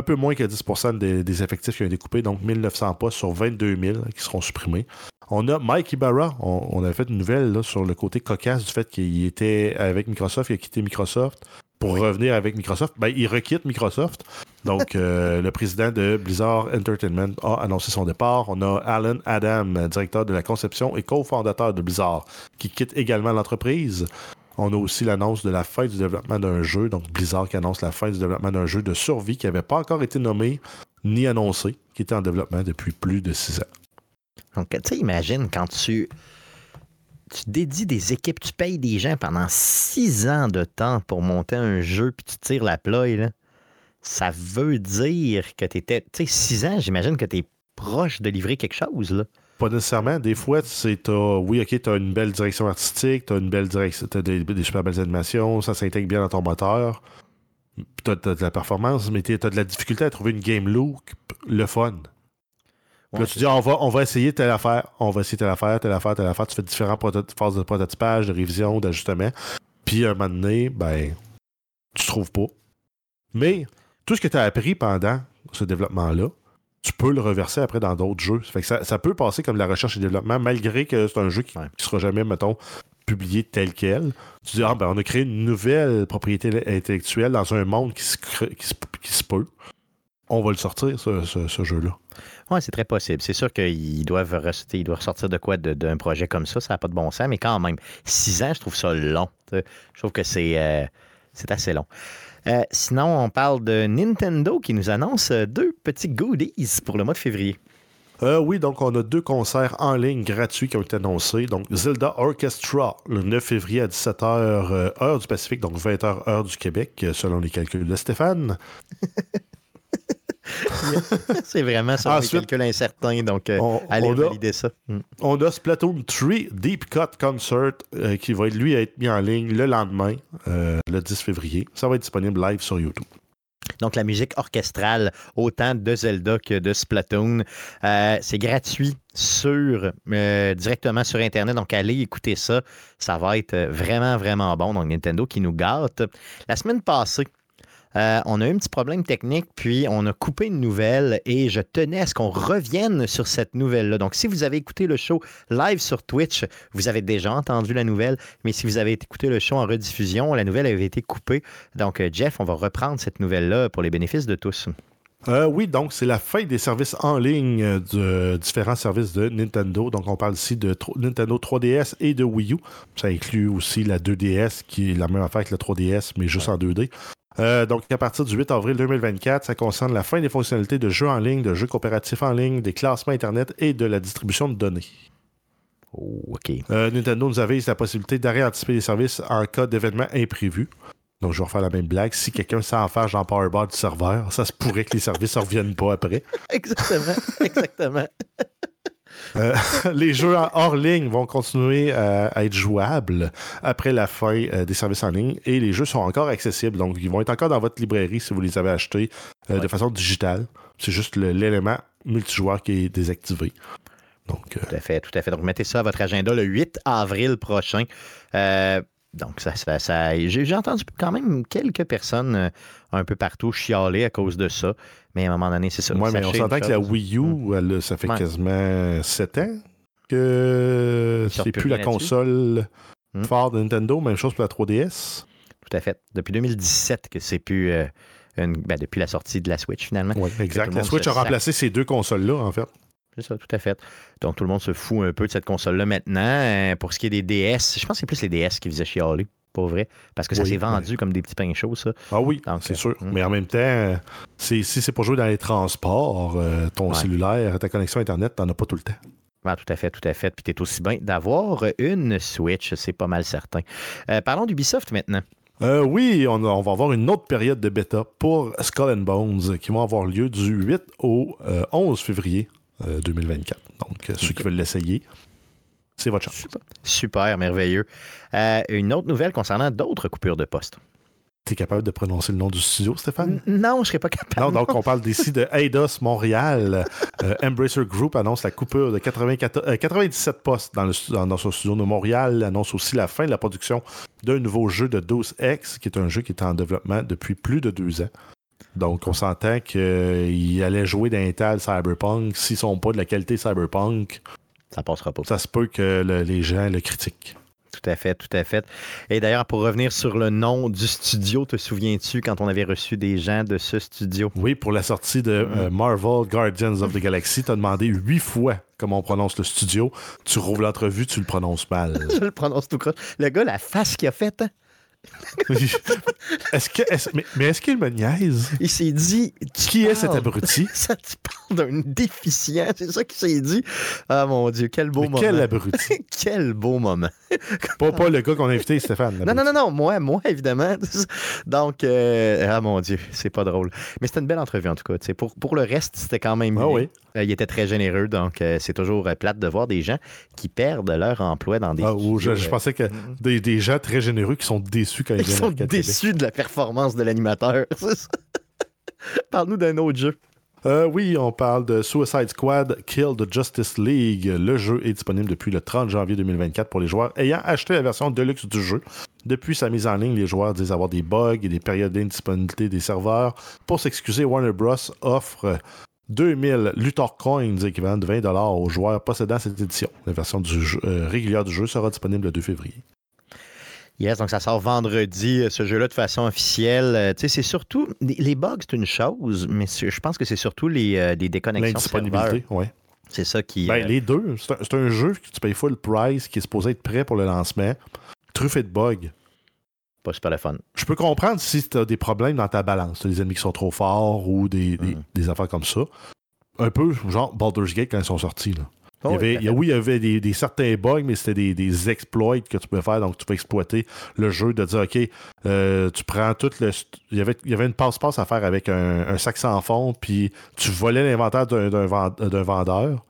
peu moins que 10% des, effectifs qui ont été coupés, donc 1900 postes sur 22 000 qui seront supprimés. On a Mike Ibarra, on, a fait une nouvelle sur le côté cocasse du fait qu'il était avec Microsoft, il a quitté Microsoft pour revenir avec Microsoft. Ben, il requitte Microsoft. Donc, euh, le président de Blizzard Entertainment a annoncé son départ. On a Alan Adam, directeur de la conception et cofondateur de Blizzard, qui quitte également l'entreprise. On a aussi l'annonce de la fin du développement d'un jeu, donc Blizzard qui annonce la fin du développement d'un jeu de survie qui n'avait pas encore été nommé ni annoncé, qui était en développement depuis plus de six ans. Donc, tu sais, imagine quand tu, dédies des équipes, tu payes des gens pendant six ans de temps pour monter un jeu, puis tu tires la ploie. Ça veut dire que tu six ans, j'imagine que tu es proche de livrer quelque chose, là. Pas nécessairement. Des fois, c'est oui, ok, tu as une belle direction artistique, tu as une belle direction, des, super belles animations, ça s'intègre bien dans ton moteur. Tu as, de la performance, mais tu as de la difficulté à trouver une game look, le fun. Là, tu dis, on va, on va essayer telle affaire, on va essayer telle affaire, telle affaire, telle affaire. Tu fais différentes phases de prototypage, de révision, d'ajustement. Puis, un moment donné, ben, tu trouves pas. Mais tout ce que tu as appris pendant ce développement-là, tu peux le reverser après dans d'autres jeux. Ça, peut passer comme la recherche et développement, malgré que c'est un jeu qui ne sera jamais, mettons, publié tel quel. Tu dis, ah ben, on a créé une nouvelle propriété intellectuelle dans un monde qui se, qui se, peut. On va le sortir, ce, jeu-là. Oui, c'est très possible. C'est sûr qu'ils doivent, ils doivent ressortir de quoi d'un projet comme ça. Ça n'a pas de bon sens, mais quand même, six ans, je trouve ça long. Je trouve que c'est euh, assez long. Euh, sinon, on parle de Nintendo qui nous annonce euh, deux petits goodies pour le mois de février. Euh, oui, donc on a deux concerts en ligne gratuits qui ont été annoncés. Donc Zelda Orchestra le 9 février à 17h heure du Pacifique, donc 20h heure du Québec, selon les calculs de Stéphane. c'est vraiment ça, Ensuite, calcul incertain, donc euh, allez valider ça. Mm. On a Splatoon 3 Deep Cut Concert euh, qui va lui être mis en ligne le lendemain, euh, le 10 février. Ça va être disponible live sur YouTube. Donc, la musique orchestrale, autant de Zelda que de Splatoon, c'est gratuit sur, directement sur Internet. Donc, allez écouter ça. Ça va être vraiment, vraiment bon. Donc, Nintendo qui nous gâte. La semaine passée, euh, on a eu un petit problème technique, puis on a coupé une nouvelle et je tenais à ce qu'on revienne sur cette nouvelle-là. Donc, si vous avez écouté le show live sur Twitch, vous avez déjà entendu la nouvelle, mais si vous avez écouté le show en rediffusion, la nouvelle avait été coupée. Donc, euh, Jeff, on va reprendre cette nouvelle-là pour les bénéfices de tous. Euh, oui, donc c'est la fin des services en ligne de différents services de Nintendo. Donc on parle ici de Nintendo 3DS et de Wii U. Ça inclut aussi la 2DS qui est la même affaire que la 3DS, mais juste en 2D. Euh, donc, à partir du 8 avril 2024, ça concerne la fin des fonctionnalités de jeux en ligne, de jeux coopératifs en ligne, des classements Internet et de la distribution de données. Oh, OK. Euh, Nintendo nous avait la possibilité d'arrêter anticiper les services en cas d'événement imprévu. Donc, je vais refaire la même blague. Si quelqu'un s'en faire genre powerbar du serveur, ça se pourrait que les services ne reviennent pas après. exactement. Exactement. Euh, les jeux hors ligne vont continuer à, être jouables après la fin euh, des services en ligne et les jeux sont encore accessibles. Donc, ils vont être encore dans votre librairie si vous les avez achetés euh, de façon digitale. C'est juste l'élément multijoueur qui est désactivé. Donc, Tout à fait, tout à fait. Donc, mettez ça à votre agenda le 8 avril prochain. Donc, ça, ça, ça j'ai entendu quand même quelques personnes euh, un peu partout chialer à cause de ça. Mais à un moment donné, c'est ça. Oui, mais on s'entend que la Wii U, hmm. ça fait quasiment 7 ans que c'est plus la console hmm. forte de Nintendo. Même chose pour la 3DS. Tout à fait. Depuis 2017 que c'est plus. Euh, une, ben, depuis la sortie de la Switch, finalement. Oui, exact. La Switch a remplacé ces deux consoles-là, en fait. C'est ça, tout à fait. Donc, tout le monde se fout un peu de cette console-là maintenant. Euh, pour ce qui est des DS, je pense que c'est plus les DS qui faisaient chialer, pas vrai. Parce que ça s'est vendu comme des petits pains chauds, ça. Ah oui, c'est sûr. Euh, Mais en même temps, si c'est pour jouer dans les transports, euh, ton cellulaire, ta connexion Internet, t'en as pas tout le temps. Ah, tout à fait, tout à fait. Puis t'es aussi bien d'avoir une Switch, c'est pas mal certain. parlons d'Ubisoft maintenant. oui, on, on, va avoir une autre période de bêta pour Skull and Bones qui va avoir lieu du 8 au 11 février 2024. Euh, Donc, euh, ceux qui veulent l'essayer, c'est votre chance. Super, merveilleux. Euh, une autre nouvelle concernant d'autres coupures de poste. tu es capable de prononcer le nom du studio, Stéphane? Non, je serais pas capable. Non, donc on parle ici de Eidos Montréal. Euh, Embracer Group annonce la coupure de 94, 97 euh, postes dans, le, dans, son studio de Montréal, annonce aussi la fin de la production d'un nouveau jeu de DOS X, qui est un jeu qui est en développement depuis plus de deux ans. Donc, on s'entend qu'il allait jouer d'Intel Cyberpunk. S'ils sont pas de la qualité Cyberpunk, ça passera pas. Ça se peut que les gens le critiquent. Tout à fait, tout à fait. Et d'ailleurs, pour revenir sur le nom du studio, te souviens-tu quand on avait reçu des gens de ce studio? Oui, pour la sortie de euh, Marvel Guardians of the Galaxy, tu as demandé huit fois comment on prononce le studio. Tu rouvres l'entrevue, tu le prononces mal. Je le prononce tout croche. Le gars, la face qu'il a faite, hein? Est-ce que, mais, est-ce qu'il me niaise? Il s'est dit. Qui est cet abruti? Ça, tu parles d'un déficient, c'est ça qu'il s'est dit? Ah mon Dieu, quel beau moment. Quel abruti? quel beau moment. pas, pas le gars qu'on a invité, Stéphane. Non, non, non, non, moi, moi, évidemment. Donc, euh, ah mon Dieu, c'est pas drôle. Mais c'était une belle entrevue, en tout cas. Pour, pour le reste, c'était quand même. Ah oui. Euh, il était très généreux, donc euh, c'est toujours plate de voir des gens qui perdent leur emploi dans des. Ah, je, pensais que des, des gens très généreux qui sont déçus ils sont déçus de la performance de l'animateur. Parle-nous d'un autre jeu. Euh, oui, on parle de Suicide Squad Kill the Justice League. Le jeu est disponible depuis le 30 janvier 2024 pour les joueurs ayant acheté la version deluxe du jeu. Depuis sa mise en ligne, les joueurs disent avoir des bugs et des périodes d'indisponibilité des serveurs. Pour s'excuser, Warner Bros. offre 2000 Luthor Coins, équivalent de 20$ aux joueurs possédant cette édition. La version du euh, régulière du jeu sera disponible le 2 février. Yes, donc ça sort vendredi, euh, ce jeu-là, de façon officielle. Euh, tu sais, c'est surtout. Les bugs, c'est une chose, mais je pense que c'est surtout les, euh, les déconnexions. L'indisponibilité, oui. C'est ça qui. Ben, Les deux. C'est un, jeu que tu payes full price, qui est supposé être prêt pour le lancement, truffé de bugs. Pas super le fun. Je peux comprendre si tu as des problèmes dans ta balance. Tu des ennemis qui sont trop forts ou des, des, mm. des affaires comme ça. Un peu genre Baldur's Gate quand ils sont sortis. Là il y avait, oui, il y avait des, certains bugs, mais c'était des, exploits que tu pouvais faire. Donc, tu peux exploiter le jeu, de dire, OK, euh, tu prends tout le. Il y avait, il y avait une passe-passe à faire avec un, sac sans fond, puis tu volais l'inventaire d'un vendeur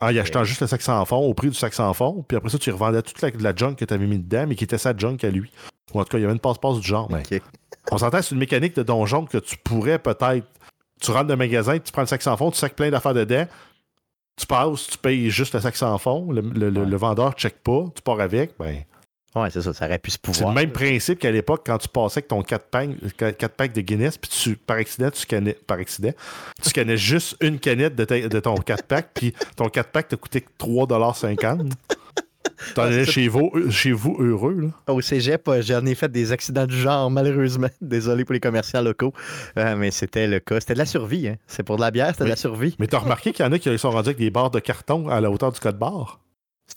en y achetant juste le sac sans fond au prix du sac sans fond, puis après ça, tu revendais toute la, junk que tu avais mis dedans, mais qui était sa junk à lui. Ou en tout cas, il y avait une passe-passe du genre. On s'entend, c'est une mécanique de donjon que tu pourrais peut-être. Tu rentres dans le magasin, tu prends le sac sans fond, tu sacs plein d'affaires dedans, tu passes, tu payes juste le sac sans fond, le, le, le vendeur ne check pas, tu pars avec, ben. Ouais, c'est ça, ça aurait pu se pouvoir. C'est le même principe qu'à l'époque, quand tu passais avec ton 4 packs, packs de Guinness, puis tu, par accident, tu scannais, par accident, tu scannais juste une canette de, de ton 4 pack, puis ton 4 pack t'a coûté 3,50$. T'en allais chez vous, chez vous heureux. Là? Au cégep, euh, j'en ai fait des accidents du genre, malheureusement. Désolé pour les commerciaux locaux. Euh, mais c'était le cas. C'était de la survie. Hein. C'est pour de la bière, c'était de la survie. Mais t'as remarqué qu'il y en a qui sont rendus avec des barres de carton à la hauteur du code barre?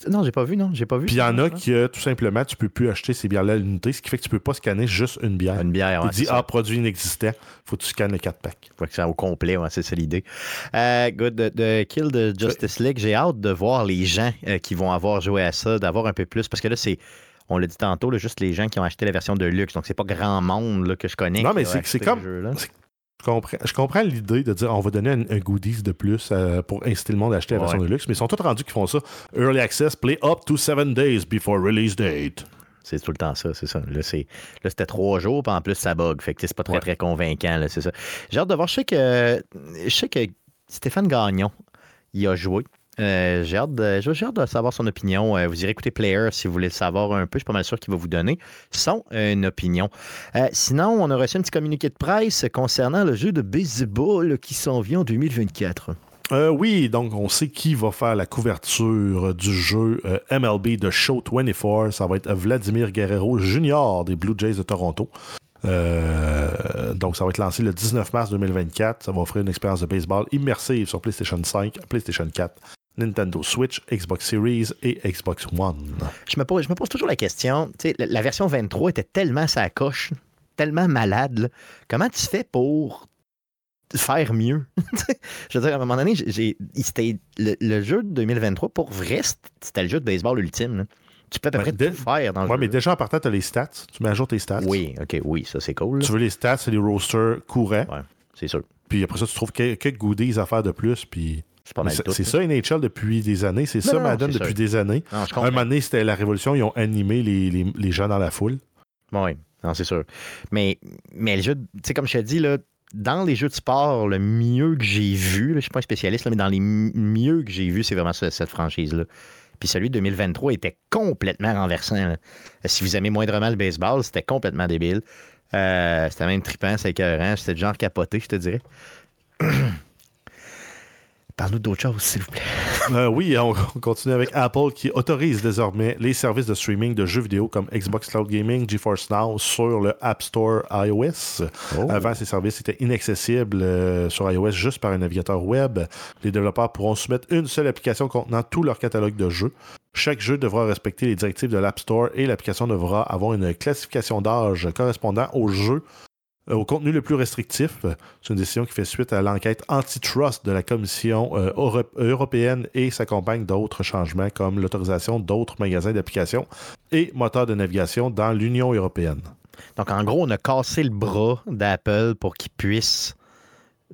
Non, j'ai pas vu, non, j'ai pas vu. Puis il y en a qui, tout simplement, tu peux plus acheter ces bières-là à l'unité, ce qui fait que tu peux pas scanner juste une bière. Une bière, Il dit, ah, produit inexistant, faut que tu scannes les 4 packs. Faut que ça au complet, c'est ça l'idée. Euh, good, de, Kill de Justice League, j'ai hâte de voir les gens euh, qui vont avoir joué à ça, d'avoir un peu plus, parce que là, c'est on l'a dit tantôt, juste les gens qui ont acheté la version de luxe. Donc, c'est pas grand monde là, que je connais. Non, mais c'est comme. Je comprends, l'idée de dire on va donner un, goodies de plus euh, pour inciter le monde à acheter la version de luxe, mais ils sont tous rendus qui font ça. Early access, play up to seven days before release date. C'est tout le temps ça, c'est ça. Là, c'était trois jours, puis en plus, ça bug. Fait que c'est pas très, très convaincant, c'est ça. J'ai hâte de voir. Je sais que, je sais que Stéphane Gagnon, il a joué. Euh, j'ai hâte, de savoir son opinion. Euh, vous irez écouter Player si vous voulez le savoir un peu. Je suis pas mal sûr qu'il va vous donner son euh, opinion. sinon, on a reçu un petit communiqué de presse concernant le jeu de baseball qui s'en vient en 2024. oui, donc on sait qui va faire la couverture du jeu MLB de Show 24. Ça va être Vladimir Guerrero Jr. des Blue Jays de Toronto. donc, ça va être lancé le 19 mars 2024. Ça va offrir une expérience de baseball immersive sur PlayStation 5, PlayStation 4 Nintendo Switch, Xbox Series et Xbox One. Je me pose, je me pose toujours la question, la, la, version 23 était tellement sa coche, tellement malade. Comment tu fais pour faire mieux? je veux dire, à un moment donné, j'ai, c'était le, jeu de 2023, pour vrai, c'était le jeu de baseball ultime. Tu peux à peu près tout faire dans le ouais, mais déjà en partant, tu as les stats. Tu mets à jour tes stats. Oui, OK, oui, ça c'est cool. Tu veux les stats, c'est les rosters courants. Ouais, c'est sûr. Puis après ça, tu trouves quelques goodies à faire de plus, puis c'est ça NHL depuis des années, c'est ça Madden depuis des années. un moment donné, c'était la révolution, ils ont animé les, les, gens dans la foule. Oui. Non, c'est sûr. Mais, mais le jeu, tu sais, comme je t'ai dit, là, dans les jeux de sport, le mieux que j'ai vu, là, je ne suis pas un spécialiste, là, mais dans les mieux que j'ai vu, c'est vraiment ce- cette franchise-là. Puis celui de 2023 était complètement renversant. là. Si vous aimez moindrement le baseball, c'était complètement débile. Euh, c'était même trippant, c'est écœurant. C'était du genre capoté, je te dirais. Parle-nous d'autre chose, s'il vous plaît. Euh, oui, on, on continue avec Apple qui autorise désormais les services de streaming de jeux vidéo comme Xbox Cloud Gaming, GeForce Now sur le App Store iOS. Avant, ces services étaient inaccessibles euh, sur iOS juste par un navigateur web. Les développeurs pourront soumettre une seule application contenant tout leur catalogue de jeux. Chaque jeu devra respecter les directives de l'App Store et l'application devra avoir une classification d'âge correspondant au jeu euh, au contenu le plus restrictif. C'est une décision qui fait suite à l'enquête antitrust de la Commission euh, Euro- européenne et s'accompagne d'autres changements comme l'autorisation d'autres magasins d'applications et moteurs de navigation dans l'Union européenne. Donc, en gros, on a cassé le bras d'Apple pour qu'ils puissent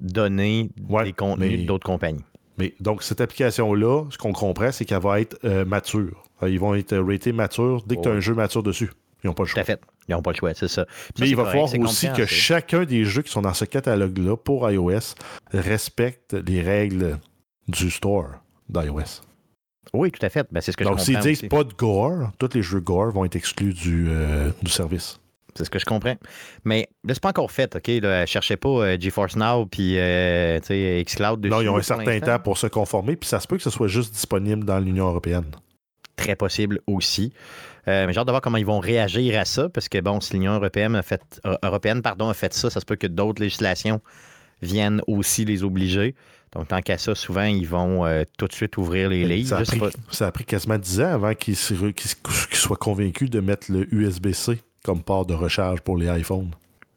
donner Ouais, des contenus mais- d'autres compagnies. Mais donc, cette application-là, ce qu'on comprend, c'est qu'elle va être euh, mature. Euh, Ils vont être ratés mature dès que tu as un jeu mature dessus. Ils n'ont pas le Tout choix. à fait. Ils n'ont pas le choix, c'est ça. Mais il va correct, falloir aussi que chacun des jeux qui sont dans ce catalogue-là pour iOS respecte les règles du store d'iOS. Oui, tout à fait. Ben, c'est ce que Donc, je s'ils disent pas de gore, tous les jeux gore vont être exclus du, euh, du service. C'est ce que je comprends. Mais là, c'est pas encore fait, OK? Là, cherchez pas euh, GeForce Now puis euh, xCloud dessus. non, ils ont un certain temps pour se conformer, puis ça se peut que ce soit juste disponible dans l'Union européenne. Très possible aussi. Euh, mais j'ai hâte de voir comment ils vont réagir à ça, parce que, bon, si l'Union européenne a fait, européenne, pardon, a fait ça, ça se peut que d'autres législations viennent aussi les obliger. Donc, tant qu'à ça, souvent, ils vont euh, tout de suite ouvrir les livres. ça, a pris, pas. ça a pris quasiment 10 ans avant qu'ils soient convaincus de mettre le USB-C comme port de recharge pour les iPhones.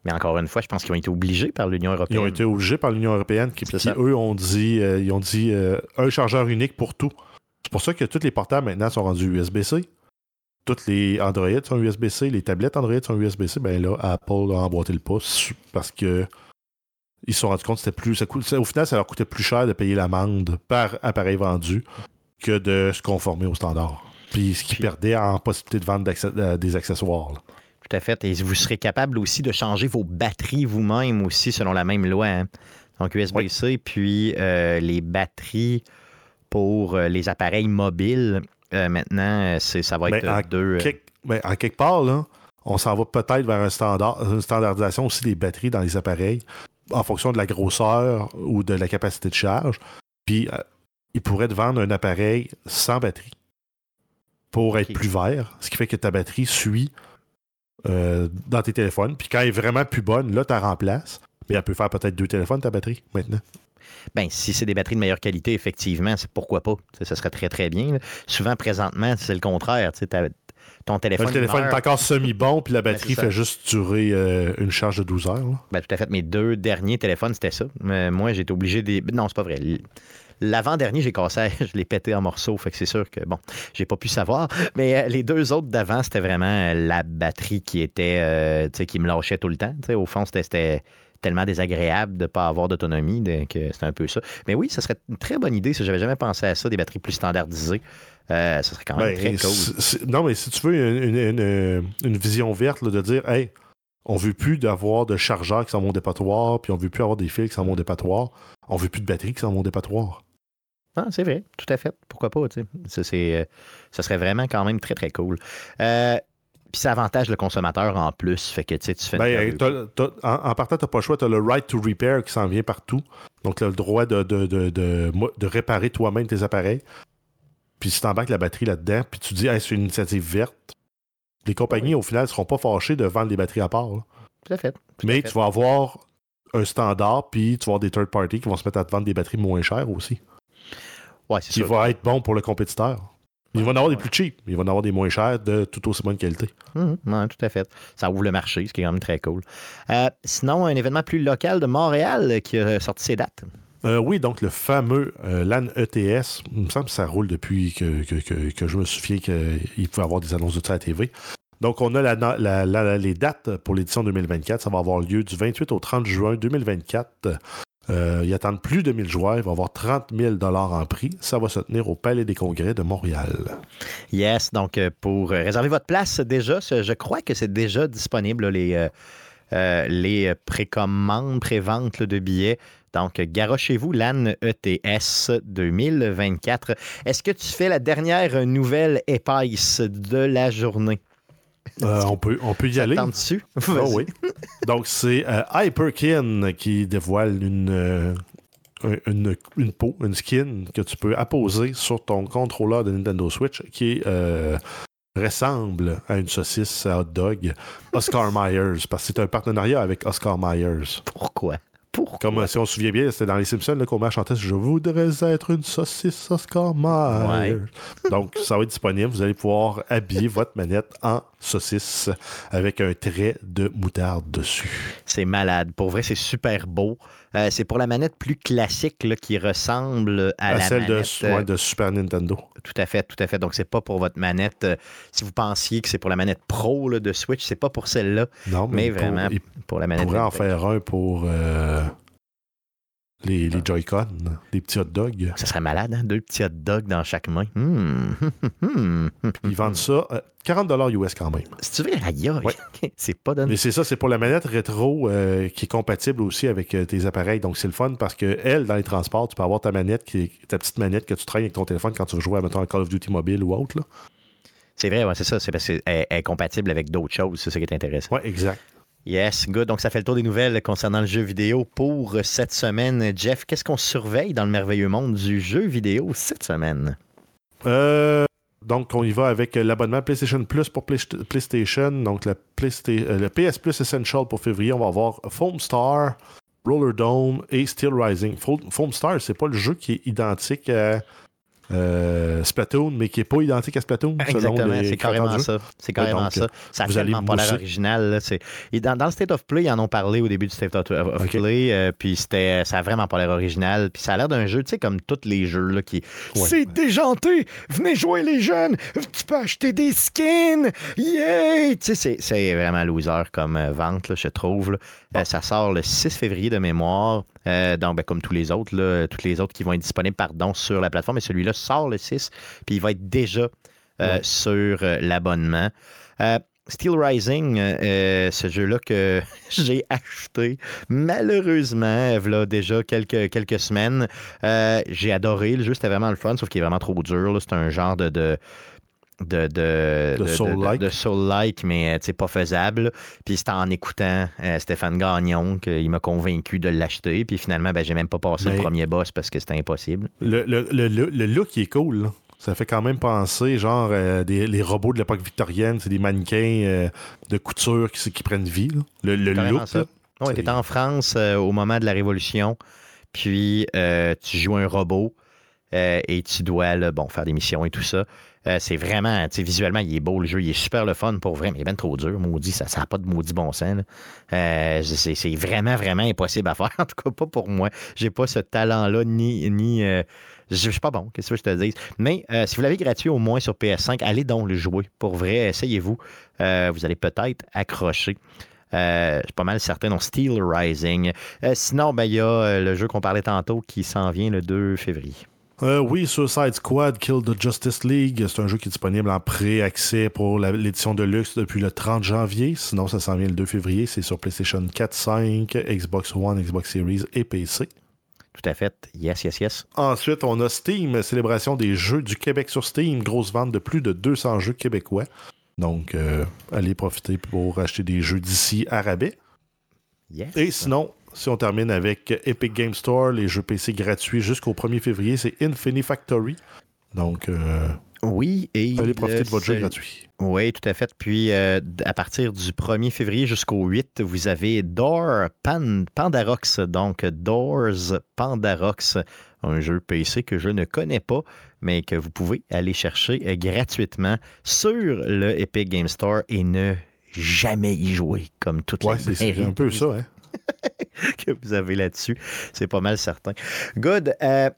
Mais encore une fois, je pense qu'ils ont été obligés par l'Union Ils européenne. ont été obligés par l'Union européenne qui, qui, eux, ont dit, euh, ils ont dit euh, un chargeur unique pour tout. C'est pour ça que tous les portables maintenant sont rendus USB-C. Toutes les Android sont USB-C, les tablettes Android sont USB-C. Ben là, Apple a emboîté le pouce parce que ils se sont rendus compte que c'était plus. ça coûte- au final, ça leur coûtait plus cher de payer l'amende par appareil vendu que de se conformer aux standards. Puis ce qui Puis- perdait en possibilité de vendre euh, des accessoires. là. Tout à fait. Et vous serez capable aussi de changer vos batteries vous-même aussi selon la même loi. hein. Donc USB-C, puis euh, les batteries pour euh, les appareils mobiles, euh, maintenant, euh, ça va être en deux. Quelque- ben, en quelque part, là, on s'en va peut-être vers un standard, une standardisation aussi des batteries dans les appareils en fonction de la grosseur ou de la capacité de charge. Puis, euh, ils pourraient te vendre un appareil sans batterie pour être plus vert, ce qui fait que ta batterie suit euh, dans tes téléphones. Puis quand elle est vraiment plus bonne, là, tu la remplaces. Mais elle peut faire peut-être deux téléphones, ta batterie, maintenant. Ben, si c'est des batteries de meilleure qualité, effectivement, c'est pourquoi pas. Ça serait très, très bien. là. Souvent, présentement, c'est le contraire. Tu ton téléphone. le téléphone est encore semi-bon, puis la Ben, batterie fait juste durer euh, une charge de 12 heures. Ben, tout à fait. Mes deux derniers téléphones, c'était ça. Mais moi, été obligé des. Non, c'est pas vrai. L'avant-dernier, j'ai cassé, je l'ai pété en morceaux. Fait que c'est sûr que, bon, j'ai pas pu savoir. Mais euh, les deux autres d'avant, c'était vraiment euh, la batterie qui était. euh, tu sais, qui me lâchait tout le temps. Tu sais, au fond, c'était tellement désagréable de ne pas avoir d'autonomie que c'était un peu ça. Mais oui, ça serait une très bonne idée si j'avais jamais pensé à ça, des batteries plus standardisées. Euh, ça serait quand même Ben, très cool. c'est- c'est- non, mais si tu veux une, une- une- une vision verte là, de dire, hey, on veut plus d'avoir de chargeurs qui vont au dépotoir, puis on veut plus avoir des fils qui vont au dépotoir, on veut plus de batteries qui vont au dépotoir. Ah, c'est vrai, tout à fait. Pourquoi pas, tu sais. Ça, c'est, euh, ça serait vraiment quand même très, très cool. Euh, puis ça avantage le consommateur en plus. Fait que, tu sais, tu fais Ben, en, en partant, tu n'as pas le choix, tu as le right to repair qui s'en vient partout. Donc, tu as le droit de, de, de, de, réparer toi-même tes appareils. Puis si tu embarques la batterie là-dedans, puis tu dis, hey, c'est une initiative verte, les compagnies, au final, ne seront pas fâchées de vendre les batteries à part. là. Tout à fait. tout à Mais fait. tu vas avoir un standard, puis tu vas avoir des third parties qui vont se mettre à te vendre des batteries moins chères aussi. Ouais, c'est Qui sûr. va être bon pour le compétiteur. Il va en avoir des plus cheap, mais il va en avoir des moins chers de tout aussi bonne qualité. Mhm, ouais, tout à fait. Ça ouvre le marché, ce qui est quand même très cool. Euh, sinon, un événement plus local de Montréal qui a sorti ses dates. Euh, oui, donc le fameux euh, LAN ETS, il me semble que ça roule depuis que, que- que- que je me souviens qu'il pouvait avoir des annonces de ça à la TV. Donc, on a la- la- la- les dates pour l'édition 2024. Ça va avoir lieu du 28 au 30 juin 2024 Euh, ils attendent plus de 1000 joueurs. Il va y avoir 30 000 en prix. Ça va se tenir au Palais des Congrès de Montréal. Yes, donc euh, pour euh, réserver votre place déjà, je crois que c'est déjà disponible, les, euh, euh, les précommandes, préventes de billets. Donc, garochez-vous l'AN ETS 2024. Est-ce que tu fais la dernière nouvelle épaisse de la journée? Euh, on, peut, on peut y aller. dessus? Ah oui. Donc, c'est euh, Hyperkin qui dévoile une, euh, une, une peau, une skin que tu peux apposer sur ton contrôleur de Nintendo Switch qui ressemble à une saucisse à hot dog. Oscar Myers, parce que c'est un partenariat avec Oscar Myers. Pourquoi? Pourquoi? Comme si on se souvient bien, c'était dans Les Simpsons là, qu'Homer chantait Je voudrais être une saucisse Oscar Myers. Donc, ça va être disponible. Vous allez pouvoir habiller votre manette en saucisse avec un trait de moutarde dessus. C'est malade. Pour vrai, c'est super beau. Euh, c'est pour la manette plus classique là, qui ressemble à, À, la celle de, manette. euh, ouais, de Super Nintendo. Tout à fait, tout à fait. Donc, c'est pas pour votre manette. euh, si vous pensiez que c'est pour la manette Pro là, de Switch, c'est pas pour celle-là, Non, mais pour- vraiment pour la manette. pourrait en faire un pour euh, les, les Joy-Con, les petits hot dogs. Ça serait malade, hein? Deux petits hot dogs dans chaque main. Hmm. Ils vendent ça euh, 40 US quand même. Si tu veux, aïe. Ouais. c'est pas donné. Mais c'est ça, c'est pour la manette rétro euh, qui est compatible aussi avec euh, tes appareils. Donc c'est le fun parce que elle, dans les transports, tu peux avoir ta manette, qui ta petite manette que tu traînes avec ton téléphone quand tu veux jouer à mettons, à Call of Duty mobile ou autre. Là. C'est vrai, ouais, c'est ça. C'est parce qu'elle elle est compatible avec d'autres choses. C'est ça qui est intéressant. Ouais, exact. Yes, good. Donc, ça fait le tour des nouvelles concernant le jeu vidéo pour cette semaine. Jeff, qu'est-ce qu'on surveille dans le merveilleux monde du jeu vidéo cette semaine? Euh, donc, on y va avec euh, l'abonnement PlayStation Plus pour Play- PlayStation. Donc, euh, le PS Plus Essential pour février. On va avoir Foam Star, Roller Dome et Steel Rising. Fo- Foam Star, c'est pas le jeu qui est identique à euh, Splatoon, mais qui est pas identique à Splatoon. Exactement, c'est carrément ça. C'est carrément donc, ça. Ça a vous allez tellement pas l'air original. là. Et dans, dans le State of Play, ils en ont parlé au début du State of. Play, euh, puis c'était, ça a vraiment pas l'air original. Puis ça a l'air d'un jeu, tu sais, comme tous les jeux là, qui. Ouais. C'est déjanté! Venez jouer les jeunes! Tu peux acheter des skins! Yay! Tu sais, c'est, vraiment loser comme euh, vente, là, je trouve. là. Euh, ça sort le 6 février de mémoire. Euh, donc, ben, comme tous les autres, là, toutes les autres qui vont être disponibles, pardon, sur la plateforme. Et celui-là sort le 6, puis il va être déjà euh, Ouais. sur euh, l'abonnement. Steel Rising, ce jeu-là que j'ai acheté, malheureusement, déjà quelques, quelques semaines. J'ai adoré le jeu, c'était vraiment le fun, sauf qu'il est vraiment trop dur. C'est un genre de. de de, de, De Soul-like. de Soul-like, mais euh, sais, pas faisable. Puis c'était en écoutant euh, Stéphane Gagnon qu'il m'a convaincu de l'acheter. Puis finalement, ben, j'ai même pas passé Mais- le premier boss parce que c'était impossible. Le, le, le, le- look il est cool. là. Ça fait quand même penser, genre, euh, des, les robots de l'époque victorienne, c'est des mannequins euh, de couture qui, qui prennent vie. là. Le, le look, ça. là, c'est- en France au moment de la Révolution, puis tu joues un robot et tu dois là, bon, faire des missions et tout ça. Euh, c'est vraiment, tu sais, visuellement, il est beau le jeu, il est super le fun pour vrai, mais il est bien trop dur, maudit, ça n'a pas de maudit bon sens. Euh, c'est vraiment, vraiment impossible à faire, en tout cas pas pour moi. J'ai pas ce talent-là, ni. ni euh, je suis pas bon, qu'est-ce que je te dis? Mais euh, si vous l'avez gratuit au moins sur PS5, allez donc le jouer. Pour vrai, essayez-vous. Vous allez peut-être accrocher. Je suis pas mal certain. Donc, Steel Rising. Euh, sinon, ben, il y a le jeu qu'on parlait tantôt qui s'en vient le 2 février. Euh, oui, Suicide Squad Kill the Justice League. C'est un jeu qui est disponible en pré-accès pour l'édition de luxe depuis le 30 janvier. Sinon, ça s'en vient le 2 février. C'est sur PlayStation 4, 5, Xbox One, Xbox Series et PC. Tout à fait. Yes, yes, yes. Ensuite, on a Steam, célébration des jeux du Québec sur Steam. Grosse vente de plus de 200 jeux québécois. Donc, euh, allez profiter pour acheter des jeux d'ici à rabais. Yes. Et sinon, si on termine avec Epic Game Store, les jeux PC gratuits jusqu'au 1er février, c'est Infinity Factory. Donc, euh, Oui, et. allez profiter le de votre jeu gratuit. Oui, tout à fait. Puis, euh, à partir du 1er février jusqu'au 8, vous avez Door Pan- Pandarox. Donc, Doors Pandarox, un jeu PC que je ne connais pas, mais que vous pouvez aller chercher euh, gratuitement sur le Epic Game Store et ne jamais y jouer, comme toutes Ouais, les c'est un peu ça, hein. que vous avez là-dessus. C'est pas mal certain. Good. euh,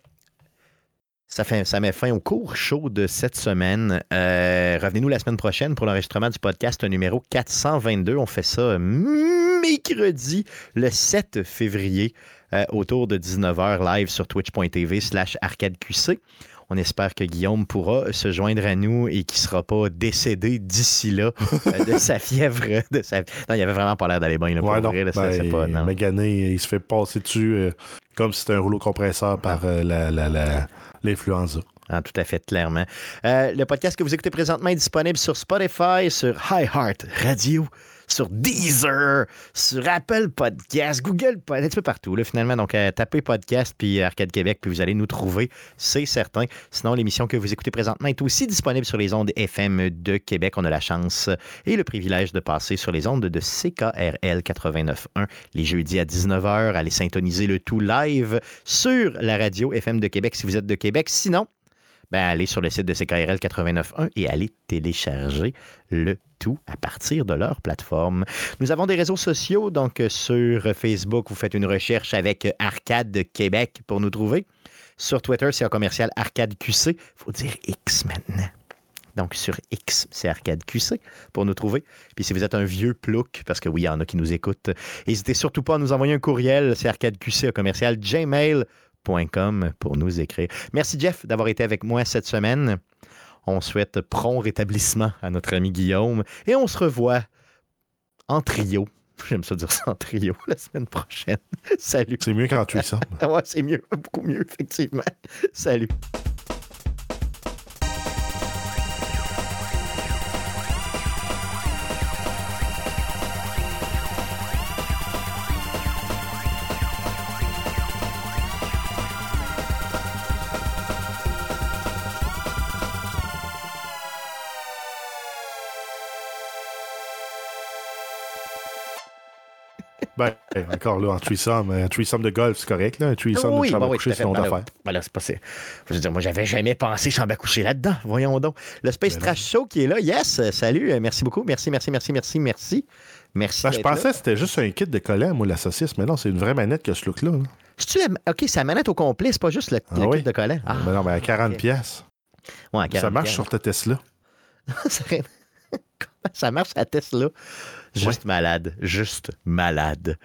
ça, fait, ça met fin au cours chaud de cette semaine. Euh, Revenez-nous la semaine prochaine pour l'enregistrement du podcast numéro 422. On fait ça mercredi, le 7 février. euh, autour de 19h live sur twitch.tv slash arcadeqc. On espère que Guillaume pourra se joindre à nous et qu'il ne sera pas décédé d'ici là euh, de sa fièvre. De sa... Non, il avait vraiment pas l'air d'aller bien. Là, Ouais, non. vrai, là, ça, Ben, c'est pas, non. Magané, il se fait passer dessus euh, comme si c'était un rouleau compresseur par euh, la- la- la- l'influenza. Ah, tout à fait, clairement. Euh, le podcast que vous écoutez présentement est disponible sur Spotify, sur iHeart Radio, sur Deezer, sur Apple Podcast, Google Podcast, un petit peu partout, finalement. Donc, euh, tapez podcast puis Arcade Québec, puis vous allez nous trouver, c'est certain. Sinon, l'émission que vous écoutez présentement est aussi disponible sur les ondes FM de Québec. On a la chance et le privilège de passer sur les ondes de CKRL 89.1 les jeudis à 19h. Allez syntoniser le tout live sur la radio FM de Québec si vous êtes de Québec. Sinon, ben, allez sur le site de CKRL 89.1 et allez télécharger le tout à partir de leur plateforme. Nous avons des réseaux sociaux, donc sur Facebook, vous faites une recherche avec Arcade Québec pour nous trouver. Sur Twitter, c'est un commercial Arcade QC. Il faut dire X maintenant. Donc sur X, c'est Arcade QC pour nous trouver. Puis si vous êtes un vieux plouc, parce que oui, il y en a qui nous écoutent, n'hésitez surtout pas à nous envoyer un courriel, c'est arcadeqc au commercial pour nous écrire. Merci Jeff d'avoir été avec moi cette semaine. On souhaite prompt rétablissement à notre ami Guillaume et on se revoit en trio. J'aime ça dire ça en trio la semaine prochaine. Salut. C'est mieux qu'en ça. Ah Ouais, c'est mieux, beaucoup mieux, effectivement. Salut. Ben, encore là, en threesome, un threesome de golf, c'est correct. Là. Un threesome de chambre à oui, coucher, tout à c'est Ben là, affaire. ben là, c'est pas c'est- Je veux dire, moi, j'avais jamais pensé chambre à coucher là-dedans. Voyons donc. Le Space Ben Trash Show qui est là. Yes, salut. euh, Merci beaucoup. Merci, merci, merci, merci, merci. Merci. Ben, je pensais que c'était juste un kit de collant, moi, la saucisse, mais non, c'est une vraie manette qui a ce look-là. là. C'est-tu la- OK, c'est la manette au complet, c'est pas juste le, Ah le oui? kit de collant. Ah, Ben non, mais à 40 ok. pièces. ouais, Ça marche sur ta Tesla. ça... ça marche à Tesla? Juste malade. Juste malade.